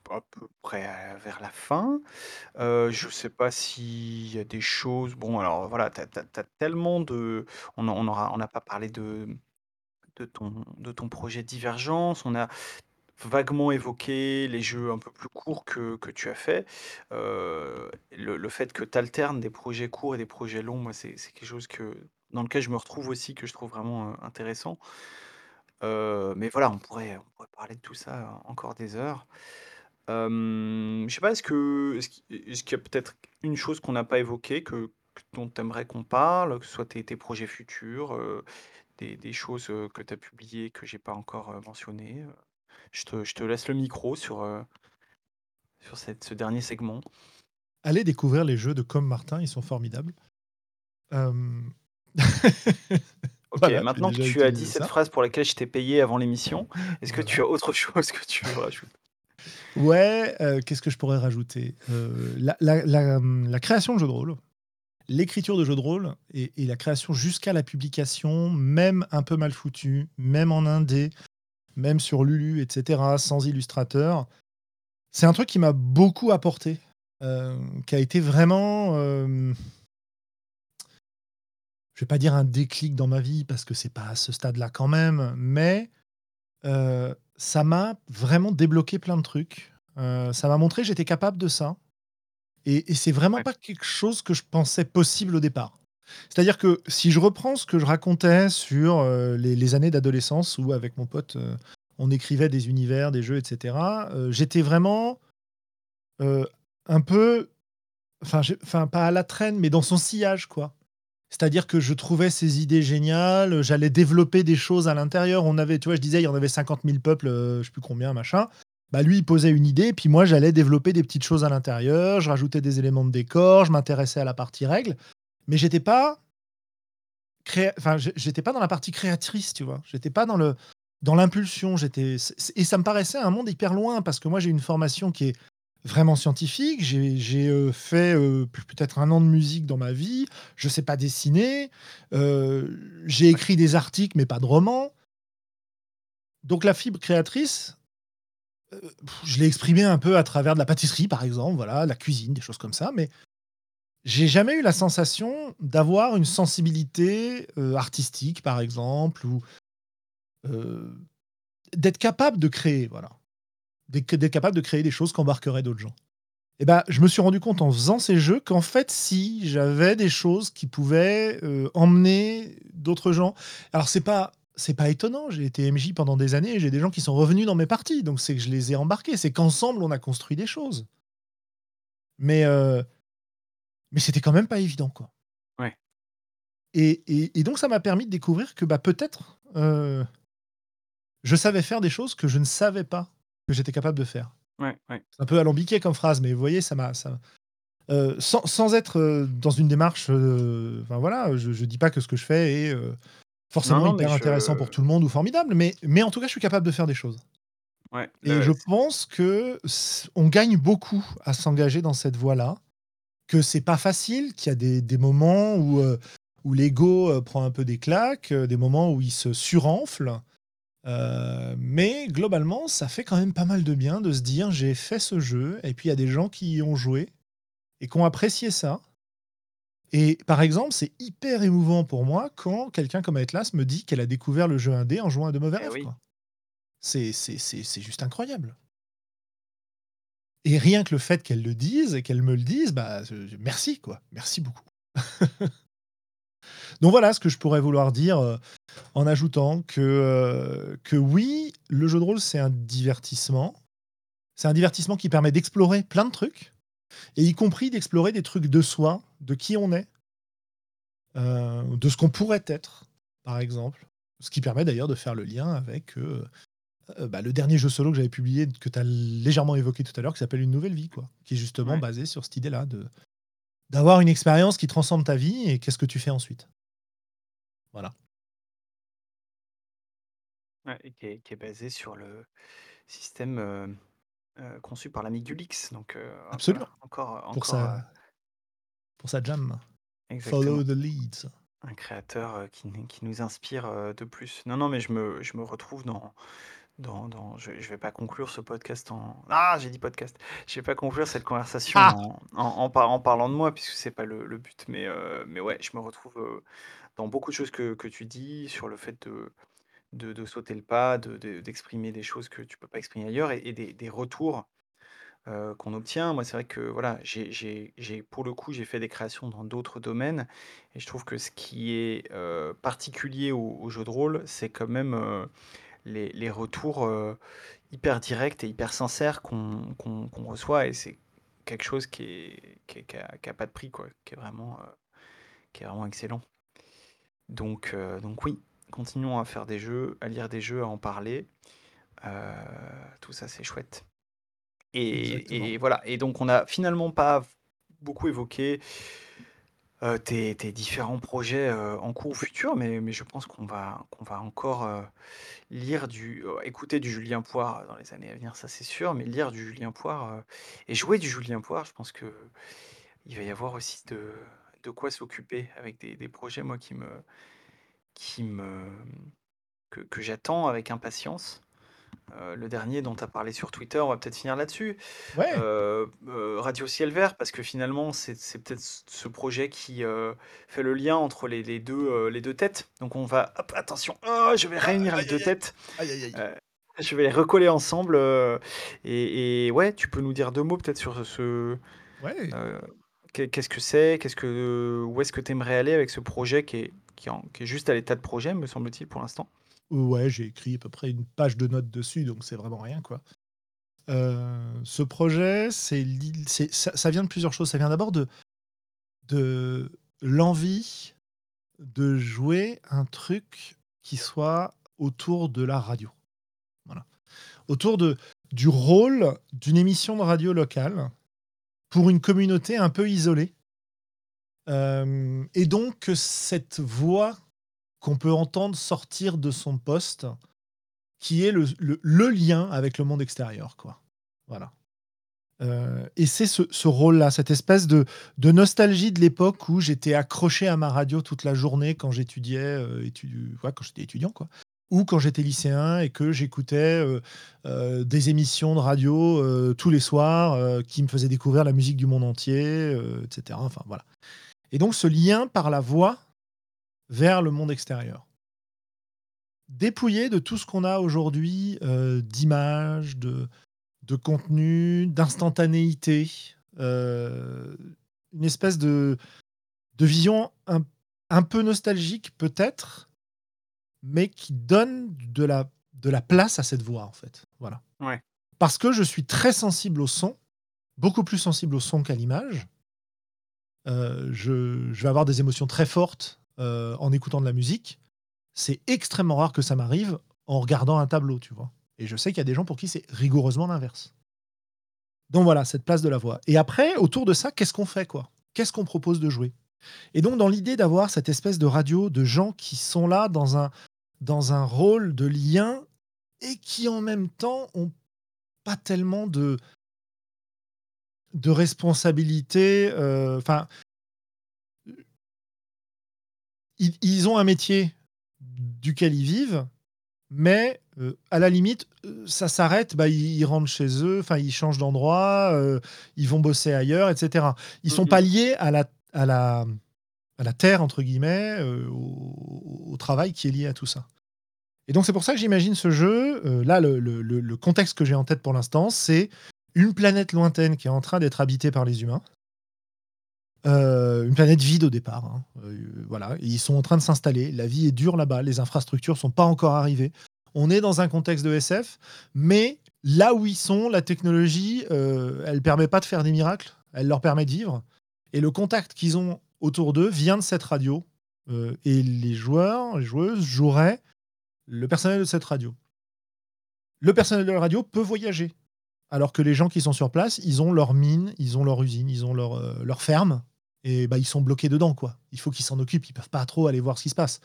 à peu près vers la fin. Je sais pas s'il y a des choses bon, alors, voilà, tu as tellement de on n'a pas parlé de de ton de ton projet Divergence. On a vaguement évoqué les jeux un peu plus courts que que tu as fait. Heu, le le fait que tu alternes des projets courts et des projets longs, moi, c'est c'est quelque chose que dans lequel je me retrouve aussi, que je trouve vraiment, heu, intéressant. Heu, mais voilà, on pourrait on pourrait parler de tout ça encore des heures. Hem, je sais pas, est-ce que est-ce qu est-ce qu'il y a peut-être une chose qu'on n'a pas évoquée que dont tu aimerais qu'on parle? Que ce soit tes tes projets futurs, des des choses, que tu as publiées que j'ai pas encore, mentionnées? Je te je te laisse le micro sur, sur cette ce dernier segment. Allez découvrir les jeux de Com Martin, ils sont formidables. OK, voilà, maintenant que tu as dit cette phrase pour laquelle je t'ai payé avant l'émission, est-ce que tu as autre chose que tu veux rajouter? Ouais, heu, qu'est-ce que je pourrais rajouter? Heu, la la la, la création de jeux de rôle, l'écriture de jeux de rôle et la création jusqu'à la publication, même un peu mal foutue, même en indé, même sur Lulu et cetera, sans illustrateur. C'est un truc qui m'a beaucoup apporté, heu, qui a été vraiment, hem je vais pas dire un déclic dans ma vie parce que c'est pas à ce stade-là quand même, mais heu, ça m'a vraiment débloqué plein de trucs. Heu, ça m'a montré que j'étais capable de ça et et c'est vraiment Ouais. pas quelque chose que je pensais possible au départ. C'est-à-dire que si je reprends ce que je racontais sur, heu, les les années d'adolescence où avec mon pote, heu, on écrivait des univers, des jeux et cetera, heu, j'étais vraiment un peu enfin pas à la traîne, mais dans son sillage, quoi. C'est-à-dire que je trouvais ses idées géniales, j'allais développer des choses à l'intérieur. On avait tu vois, je disais, il y en avait 50 000 peuples, je sais plus combien, machin. Bah, lui, posait une idée, puis moi, j'allais développer des petites choses à l'intérieur. Je rajoutais des éléments de décor, je m'intéressais à la partie règles, mais j'étais pas créa enfin, j'é j'étais pas dans la partie créatrice, tu vois? J'étais pas dans le dans l'impulsion, j'étais et ça me paraissait un monde hyper loin parce que moi, j'ai une formation qui est vraiment scientifique. J'ai heu, fait, heu, p peut-être 1 an de musique dans ma vie. Je sais pas dessiner, heu, j'ai écrit des articles, mais pas de romans. Donc la fibre créatrice, je l'ai exprimée un peu à travers de la pâtisserie, par exemple, voilà, la cuisine, des choses comme ça, mais j'ai jamais eu la sensation d'avoir une sensibilité, heu, artistique, par exemple, ou heu, d'être capable de créer, voilà. D'être capable de créer des choses qu'embarqueraient d'autres gens. Et bah, je me suis rendu compte en faisant ces jeux qu'en fait, si, j'avais des choses qui pouvaient, emmener d'autres gens. Alors c'est pas c'est pas étonnant, j'ai été MJ pendant des années j'ai des gens qui sont revenus dans mes parties, donc c'est que je les ai embarqués. C'est qu'ensemble, on a construit des choses. Mais heu mais c'était quand même pas évident, quoi. Ouais. Et et et donc ça m'a permis de découvrir que, bah, peut-être, heu je savais faire des choses que je ne savais pas que j'étais capable de faire. Ouais, ouais. C'est un peu alambiqué comme phrase, mais vous voyez, ça m'a ça heu, sans sans être, dans une démarche, enfin voilà, je je dis pas que ce que je fais est, Non, forcément non, hyper intéressant pour tout le monde ou formidable, mais mais en tout cas, je suis capable de faire des choses. Ouais, Et je pense que on gagne beaucoup à s'engager dans cette voie-là, que c'est pas facile, qu'il y a des des moments où, heu, où l'ego, heu, prend un peu des claques, heu, des moments où il se surenfle, mais globalement, ça fait quand même pas mal de bien de se dire: «J'ai fait ce jeu et puis il y a des gens qui y ont joué et qui ont apprécié ça». Et par exemple, c'est hyper émouvant pour moi quand quelqu'un comme Atlas me dit qu'elle a découvert le jeu indé en jouant à De Mauvais Et Rêves, oui. quoi. C'est juste incroyable. Et rien que le fait qu'elle le dise et qu'elle me le dise, bah, merci, quoi. Merci beaucoup. Donc voilà ce que je pourrais vouloir dire, heu en ajoutant que, euh, que oui, le jeu de rôle, c'est un divertissement. C'est un divertissement qui permet d'explorer plein de trucs, et y compris d'explorer des trucs de soi, de qui on est, euh, de ce qu'on pourrait être, par exemple. Ce qui permet d'ailleurs de faire le lien avec euh, euh, bah, le dernier jeu solo que j'avais publié, que tu as légèrement évoqué tout à l'heure, qui s'appelle Une Nouvelle Vie, quoi, qui est justement Ouais. basé sur cette idée-là de d'avoir une expérience qui transcende ta vie et qu'est-ce que tu fais ensuite. Voilà. Ouais, et qui est, qui est basé sur le système euh, conçu par l'ami Dulix. Donc euh, Absolument. voilà, encore, Pour encore sa, euh, pour sa jam. exactement. Follow the leads. Un créateur qui, qui nous inspire de plus. Non, non, mais je me, je me retrouve dans, dans, dans- je, je vais pas conclure ce podcast en. Ah, j'ai dit podcast. Je vais pas conclure cette conversation Ah en, en, en par- en parlant de moi, puisque c'est pas le, le but. Mais, mais ouais, je me retrouve dans beaucoup de choses que, que tu dis sur le fait de, de, de sauter le pas, de, de- d'exprimer des choses que tu peux pas exprimer ailleurs et, des, des retours euh, qu'on obtient. Moi, c'est vrai que voilà, j'ai, pour le coup, j'ai fait des créations dans d'autres domaines et je trouve que ce qui est euh, particulier au, jeu de rôle, c'est quand même euh, les, les retours hyper directs et hyper sincères qu'on reçoit et c'est quelque chose qui est, qui qui a, pas de prix, quoi, qui est vraiment, qui est vraiment excellent. Donc, donc oui, continuons à faire des jeux, à lire des jeux, à en parler. Euh, tout ça, c'est chouette. Et, et voilà. Et donc, on n'a finalement pas beaucoup évoqué euh, tes, tes différents projets euh, en cours ou futurs, mais, mais je pense qu'on va, qu'on va encore lire du, écouter du Julien Poire dans les années à venir, ça c'est sûr, mais lire du Julien Poire et jouer du Julien Poire, je pense que il va y avoir aussi de, de quoi s'occuper avec des, des projets, moi, qui me, qui me, que, que j'attends avec impatience. Euh, le dernier dont tu as parlé sur Twitter, on va peut-être finir là-dessus. Ouais. Euh, euh, Radio Ciel Vert, parce que finalement, c'est c'est peut-être ce projet qui fait le lien entre les, les deux, les deux têtes. Donc on va... Hop, attention, oh, je vais réunir les aïe, deux aïe, têtes. Aïe, je vais les recoller ensemble. et, et ouais, tu peux nous dire deux mots peut-être sur ce... Ouais. Qu'est-ce que c'est Qu'est-ce que où est-ce que tu aimerais aller avec ce projet qui est, qui est, juste à l'état de projet, me semble-t-il, pour l'instant Ouais, j'ai écrit à peu près une page de notes dessus, donc c'est vraiment rien, quoi. Euh, ce projet, ça, vient de plusieurs choses. Ça vient d'abord de, l'envie de jouer un truc qui soit autour de la radio. Voilà. Autour du rôle d'une émission de radio locale pour une communauté un peu isolée. Euh, et donc cette voix qu'on peut entendre sortir de son poste, qui est le, lien avec le monde extérieur. Quoi. Voilà. Euh, et c'est ce, rôle-là, cette espèce de, nostalgie de l'époque où j'étais accroché à ma radio toute la journée quand j'étudiais, euh, quand j'étais étudiant, quoi. Ou quand j'étais lycéen et que j'écoutais des émissions de radio tous les soirs qui me faisaient découvrir la musique du monde entier, etc. Enfin voilà. Et donc ce lien par la voix vers le monde extérieur. Dépouillé de tout ce qu'on a aujourd'hui euh, d'images, de, de contenu, d'instantanéité, euh, une espèce de, de vision un, un peu nostalgique peut-être, mais qui donne de la, de la place à cette voix en fait. Voilà. Ouais. Parce que je suis très sensible au son, beaucoup plus sensible au son qu'à l'image. Euh, je, vais avoir des émotions très fortes euh, en écoutant de la musique. C'est extrêmement rare que ça m'arrive en regardant un tableau, tu vois. Et je sais qu'il y a des gens pour qui c'est rigoureusement l'inverse. Donc voilà, cette place de la voix. Et après, autour de ça, qu'est-ce qu'on fait, quoi? Qu'est-ce qu'on propose de jouer? Et donc, dans l'idée d'avoir cette espèce de radio de gens qui sont là dans un, dans un rôle de lien et qui en même temps ont pas tellement de de responsabilité. euh, Enfin, ils, ils ont un métier duquel ils vivent, mais euh, à la limite, euh, ça s'arrête, bah, ils, ils rentrent chez eux, enfin, ils changent d'endroit, euh, ils vont bosser ailleurs, etc. Ils sont Mhm. pas liés à la, à la, à la terre, entre guillemets, au, au travail qui est lié à tout ça. Et donc, c'est pour ça que j'imagine ce jeu. euh, là, le- le contexte que j'ai en tête pour l'instant, c'est une planète lointaine qui est en train d'être habitée par les humains. une planète vide au départ. Hein. voilà, ils sont en train de s'installer. La vie est dure là-bas. Les infrastructures sont pas encore arrivées. On est dans un contexte de SF, mais là où ils sont, la technologie, elle permet pas de faire des miracles. Elle leur permet de vivre. Et le contact qu'ils ont autour d'eux vient de cette radio. et les joueurs, les joueuses joueraient le personnel de cette radio. Le personnel de la radio peut voyager. Alors que les gens qui sont sur place, ils ont leur mine, ils ont leur usine, ils ont leur, euh, leur ferme. Et bah, ils sont bloqués dedans, quoi. Il faut qu'ils s'en occupent. Ils peuvent pas trop aller voir ce qui se passe.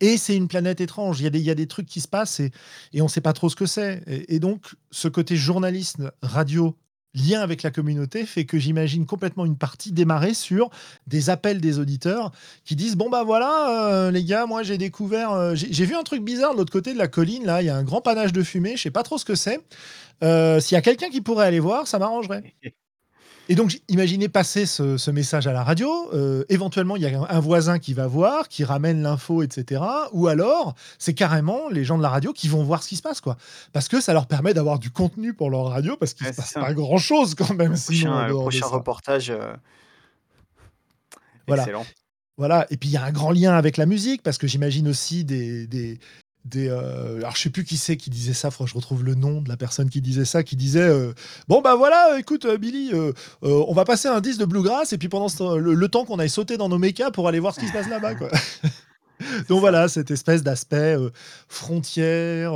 Et c'est une planète étrange. Il y, a des, y a des trucs qui se passent et, et on sait pas trop ce que c'est. Et, et, donc, ce côté journaliste, radio, lien avec la communauté fait que j'imagine complètement une partie démarrer sur des appels des auditeurs qui disent bon bah voilà euh, les gars moi j'ai découvert euh, j'ai vu un truc bizarre de l'autre côté de la colline là. Il y a un grand panache de fumée. Je sais pas trop ce que c'est. Euh, s'il y a quelqu'un qui pourrait aller voir ça m'arrangerait Et donc, imaginez passer ce, message à la radio. Euh, éventuellement, il y a un, voisin qui va voir, qui ramène l'info, etc. Ou alors, c'est carrément les gens de la radio qui vont voir ce qui se passe, quoi. Parce que ça leur permet d'avoir du contenu pour leur radio, parce qu'il ne se passe pas grand-chose quand même. Le prochain, reportage. Euh, voilà. Excellent. Voilà, et puis il y a un grand lien avec la musique, parce que j'imagine aussi des, des euh, alors je sais plus qui c'est qui disait ça, je retrouve le nom de la personne qui disait ça, qui disait euh, bon bah voilà, écoute euh, Billy, on va passer un 10 de bluegrass et puis pendant le, temps qu'on aille sauter dans nos mechas pour aller voir ce qui se passe là-bas quoi. Donc voilà, cette espèce d'aspect frontière,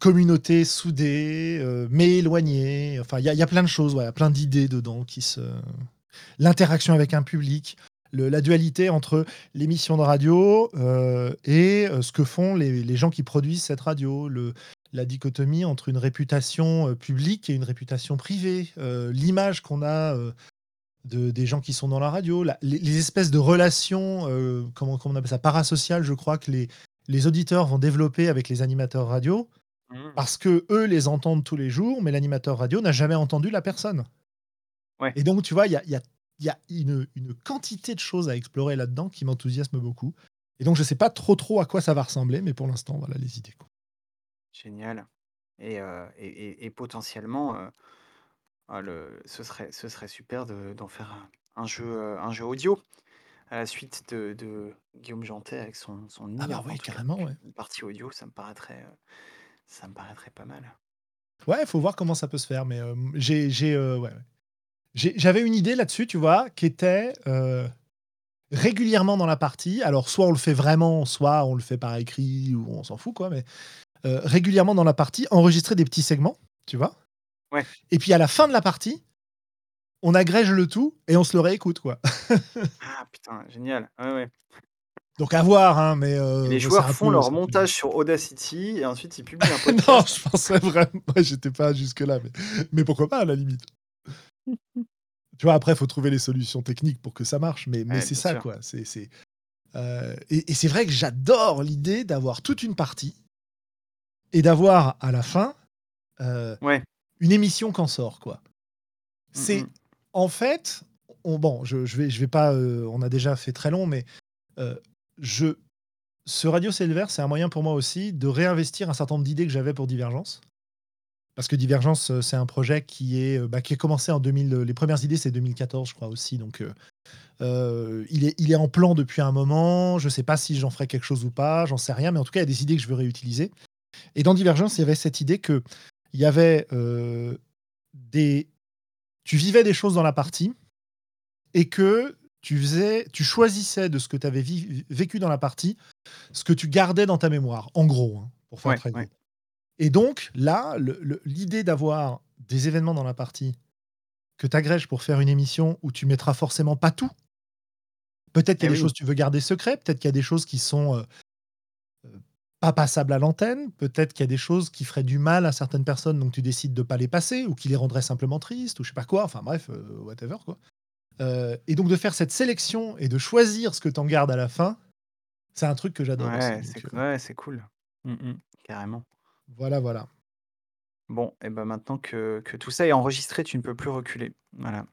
communauté soudée, mais éloignée. Enfin, il y, a plein de choses, il y a plein d'idées dedans qui se. L'interaction avec un public, la dualité entre l'émission de radio euh, et euh, ce que font les, gens qui produisent cette radio, le, la dichotomie entre une réputation euh, publique et une réputation privée, l'image qu'on a de, des gens qui sont dans la radio, les, espèces de relations, comment, comment, on appelle ça, parasociales, je crois que les, les auditeurs vont développer avec les animateurs radio, mmh. parce que eux les entendent tous les jours, mais l'animateur radio n'a jamais entendu la personne. Et donc, tu vois, il y a il y a une, quantité de choses à explorer là-dedans qui m'enthousiasme beaucoup. Et donc, je ne sais pas trop trop à quoi ça va ressembler, mais pour l'instant, voilà les idées. Génial. Et, euh, et, potentiellement, euh, ah, le, ce, serait, ce serait super d'en faire un, jeu, euh, un jeu audio à la suite de, Guillaume Jantet avec son, son Ah bah oui, carrément, ouais. Une partie audio, ça me paraîtrait, ça me paraîtrait pas mal. Ouais, il faut voir comment ça peut se faire, mais j'ai, j'ai ouais, j'avais une idée là-dessus, tu vois, qui était euh, régulièrement dans la partie. Alors, soit on le fait vraiment, soit on le fait par écrit, ou on s'en fout, quoi, mais euh, régulièrement dans la partie, enregistrer des petits segments, tu vois. Ouais. Et puis à la fin de la partie, on agrège le tout et on se le réécoute, quoi. ah putain, génial. Ouais, ouais. Donc à voir, hein, mais. Euh, les joueurs font leur montage sur Audacity et ensuite ils publient un podcast. non, je pensais vraiment. J'étais pas jusque-là, mais... mais pourquoi pas à la limite. Tu vois, après, il faut trouver les solutions techniques pour que ça marche, mais, mais c'est ça, quoi. C'est, c'est, euh, et, c'est vrai que j'adore l'idée d'avoir toute une partie et d'avoir à la fin euh, une émission qu'en sort, quoi. Mmh, c'est mmh. en fait, on, bon, je, je, vais, je vais pas, euh, on a déjà fait très long, mais je, ce Radio Silver, c'est un moyen pour moi aussi de réinvestir un certain nombre d'idées que j'avais pour Divergence. Parce que Divergence, euh, c'est un projet qui, est, euh, bah, qui a commencé en 2000. Les premières idées, c'est 2014, je crois aussi. Donc, euh, il, est, il est en plan depuis un moment. Je ne sais pas si j'en ferai quelque chose ou pas. J'en sais rien. Mais en tout cas, il y a des idées que je veux réutiliser. Et dans Divergence, il y avait cette idée que il y avait des. Tu vivais des choses dans la partie et que tu faisais, tu choisissais de ce que tu avais vécu dans la partie, ce que tu gardais dans ta mémoire, en gros, hein, pour faire très gros. Et donc, là, l'idée d'avoir des événements dans la partie que tu agrèges pour faire une émission où tu mettras forcément pas tout. Peut-être qu'il y a eh des choses que tu veux garder secret, peut-être qu'il y a des choses qui sont euh, euh, pas passables à l'antenne, peut-être qu'il y a des choses qui feraient du mal à certaines personnes, donc tu décides de pas les passer, ou qui les rendraient simplement tristes, ou je sais pas quoi, enfin bref, euh, whatever quoi. et donc de faire cette sélection et de choisir ce que tu en gardes à la fin, c'est un truc que j'adore. Ouais, c'est cool. Mmh, carrément. Voilà, voilà. Bon, et ben maintenant que, que tout ça est enregistré, tu ne peux plus reculer. Voilà.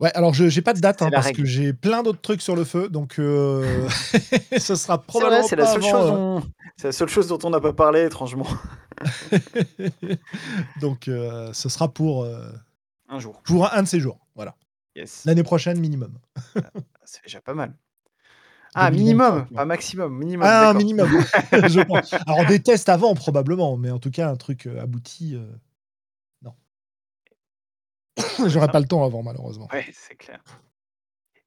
Ouais, alors je j'ai pas de date hein, parce que j'ai plein d'autres trucs sur le feu, donc euh, ce sera probablement c'est la seule chose euh c'est la seule chose dont on n'a pas parlé étrangement. donc euh, ce sera pour Un jour. pour un, de ces jours, voilà. Yes. L'année prochaine minimum. C'est déjà pas mal. Ah 2023, minimum, pas maximum, minimum, Ah minimum, je pense. Alors des tests avant probablement, mais en tout cas un truc, heu, abouti, heu, non. J'aurais pas le temps avant malheureusement. Ouais, c'est clair.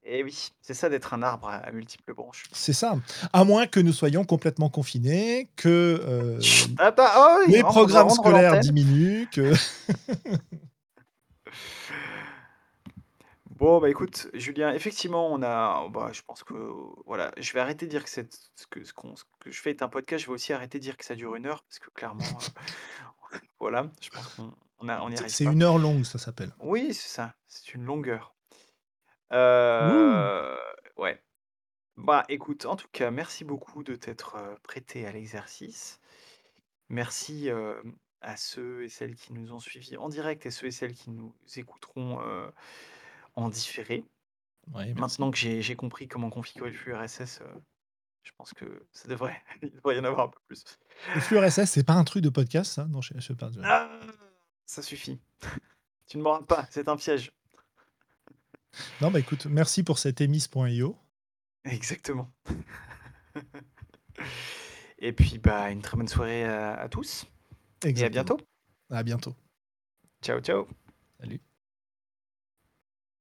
Et oui, c'est ça d'être un arbre à multiples branches. C'est ça. À moins que nous soyons complètement confinés, que, Chut! heu, Attends, oh les programmes scolaires diminuent, que Bon, bah, écoute, Julien, effectivement, on a bah, je pense que, voilà, je vais arrêter de dire que cette ce que ce qu'on ce que je fais est un podcast. Je vais aussi arrêter de dire que ça dure 1 heure parce que clairement, heu, voilà, je pense qu'on on a on n'y C'est arrive c'est pas. 1 heure longue, ça s'appelle. Oui, c'est ça, c'est une longueur. Heu, ouais. Bah, écoute, en tout cas, merci beaucoup de t'être, heu, prêté à l'exercice. Merci, à ceux et celles qui nous ont suivis en direct et ceux et celles qui nous écouteront, en différé. Ouais. Maintenant que j'ai compris comment configurer le flux RSS, heu, je pense que ça devrait il devrait y en avoir un peu plus. Le flux RSS, c'est pas un truc de podcast ça? Non, je je sais pas. Ah! Ça suffit. Tu ne m'auras pas, c'est un piège. Non, bah, écoute, merci pour cet emis.io. Exactement. Et puis, bah, une très bonne soirée à à tous et à Exactement. bientôt. À bientôt. Ciao, ciao. Salut.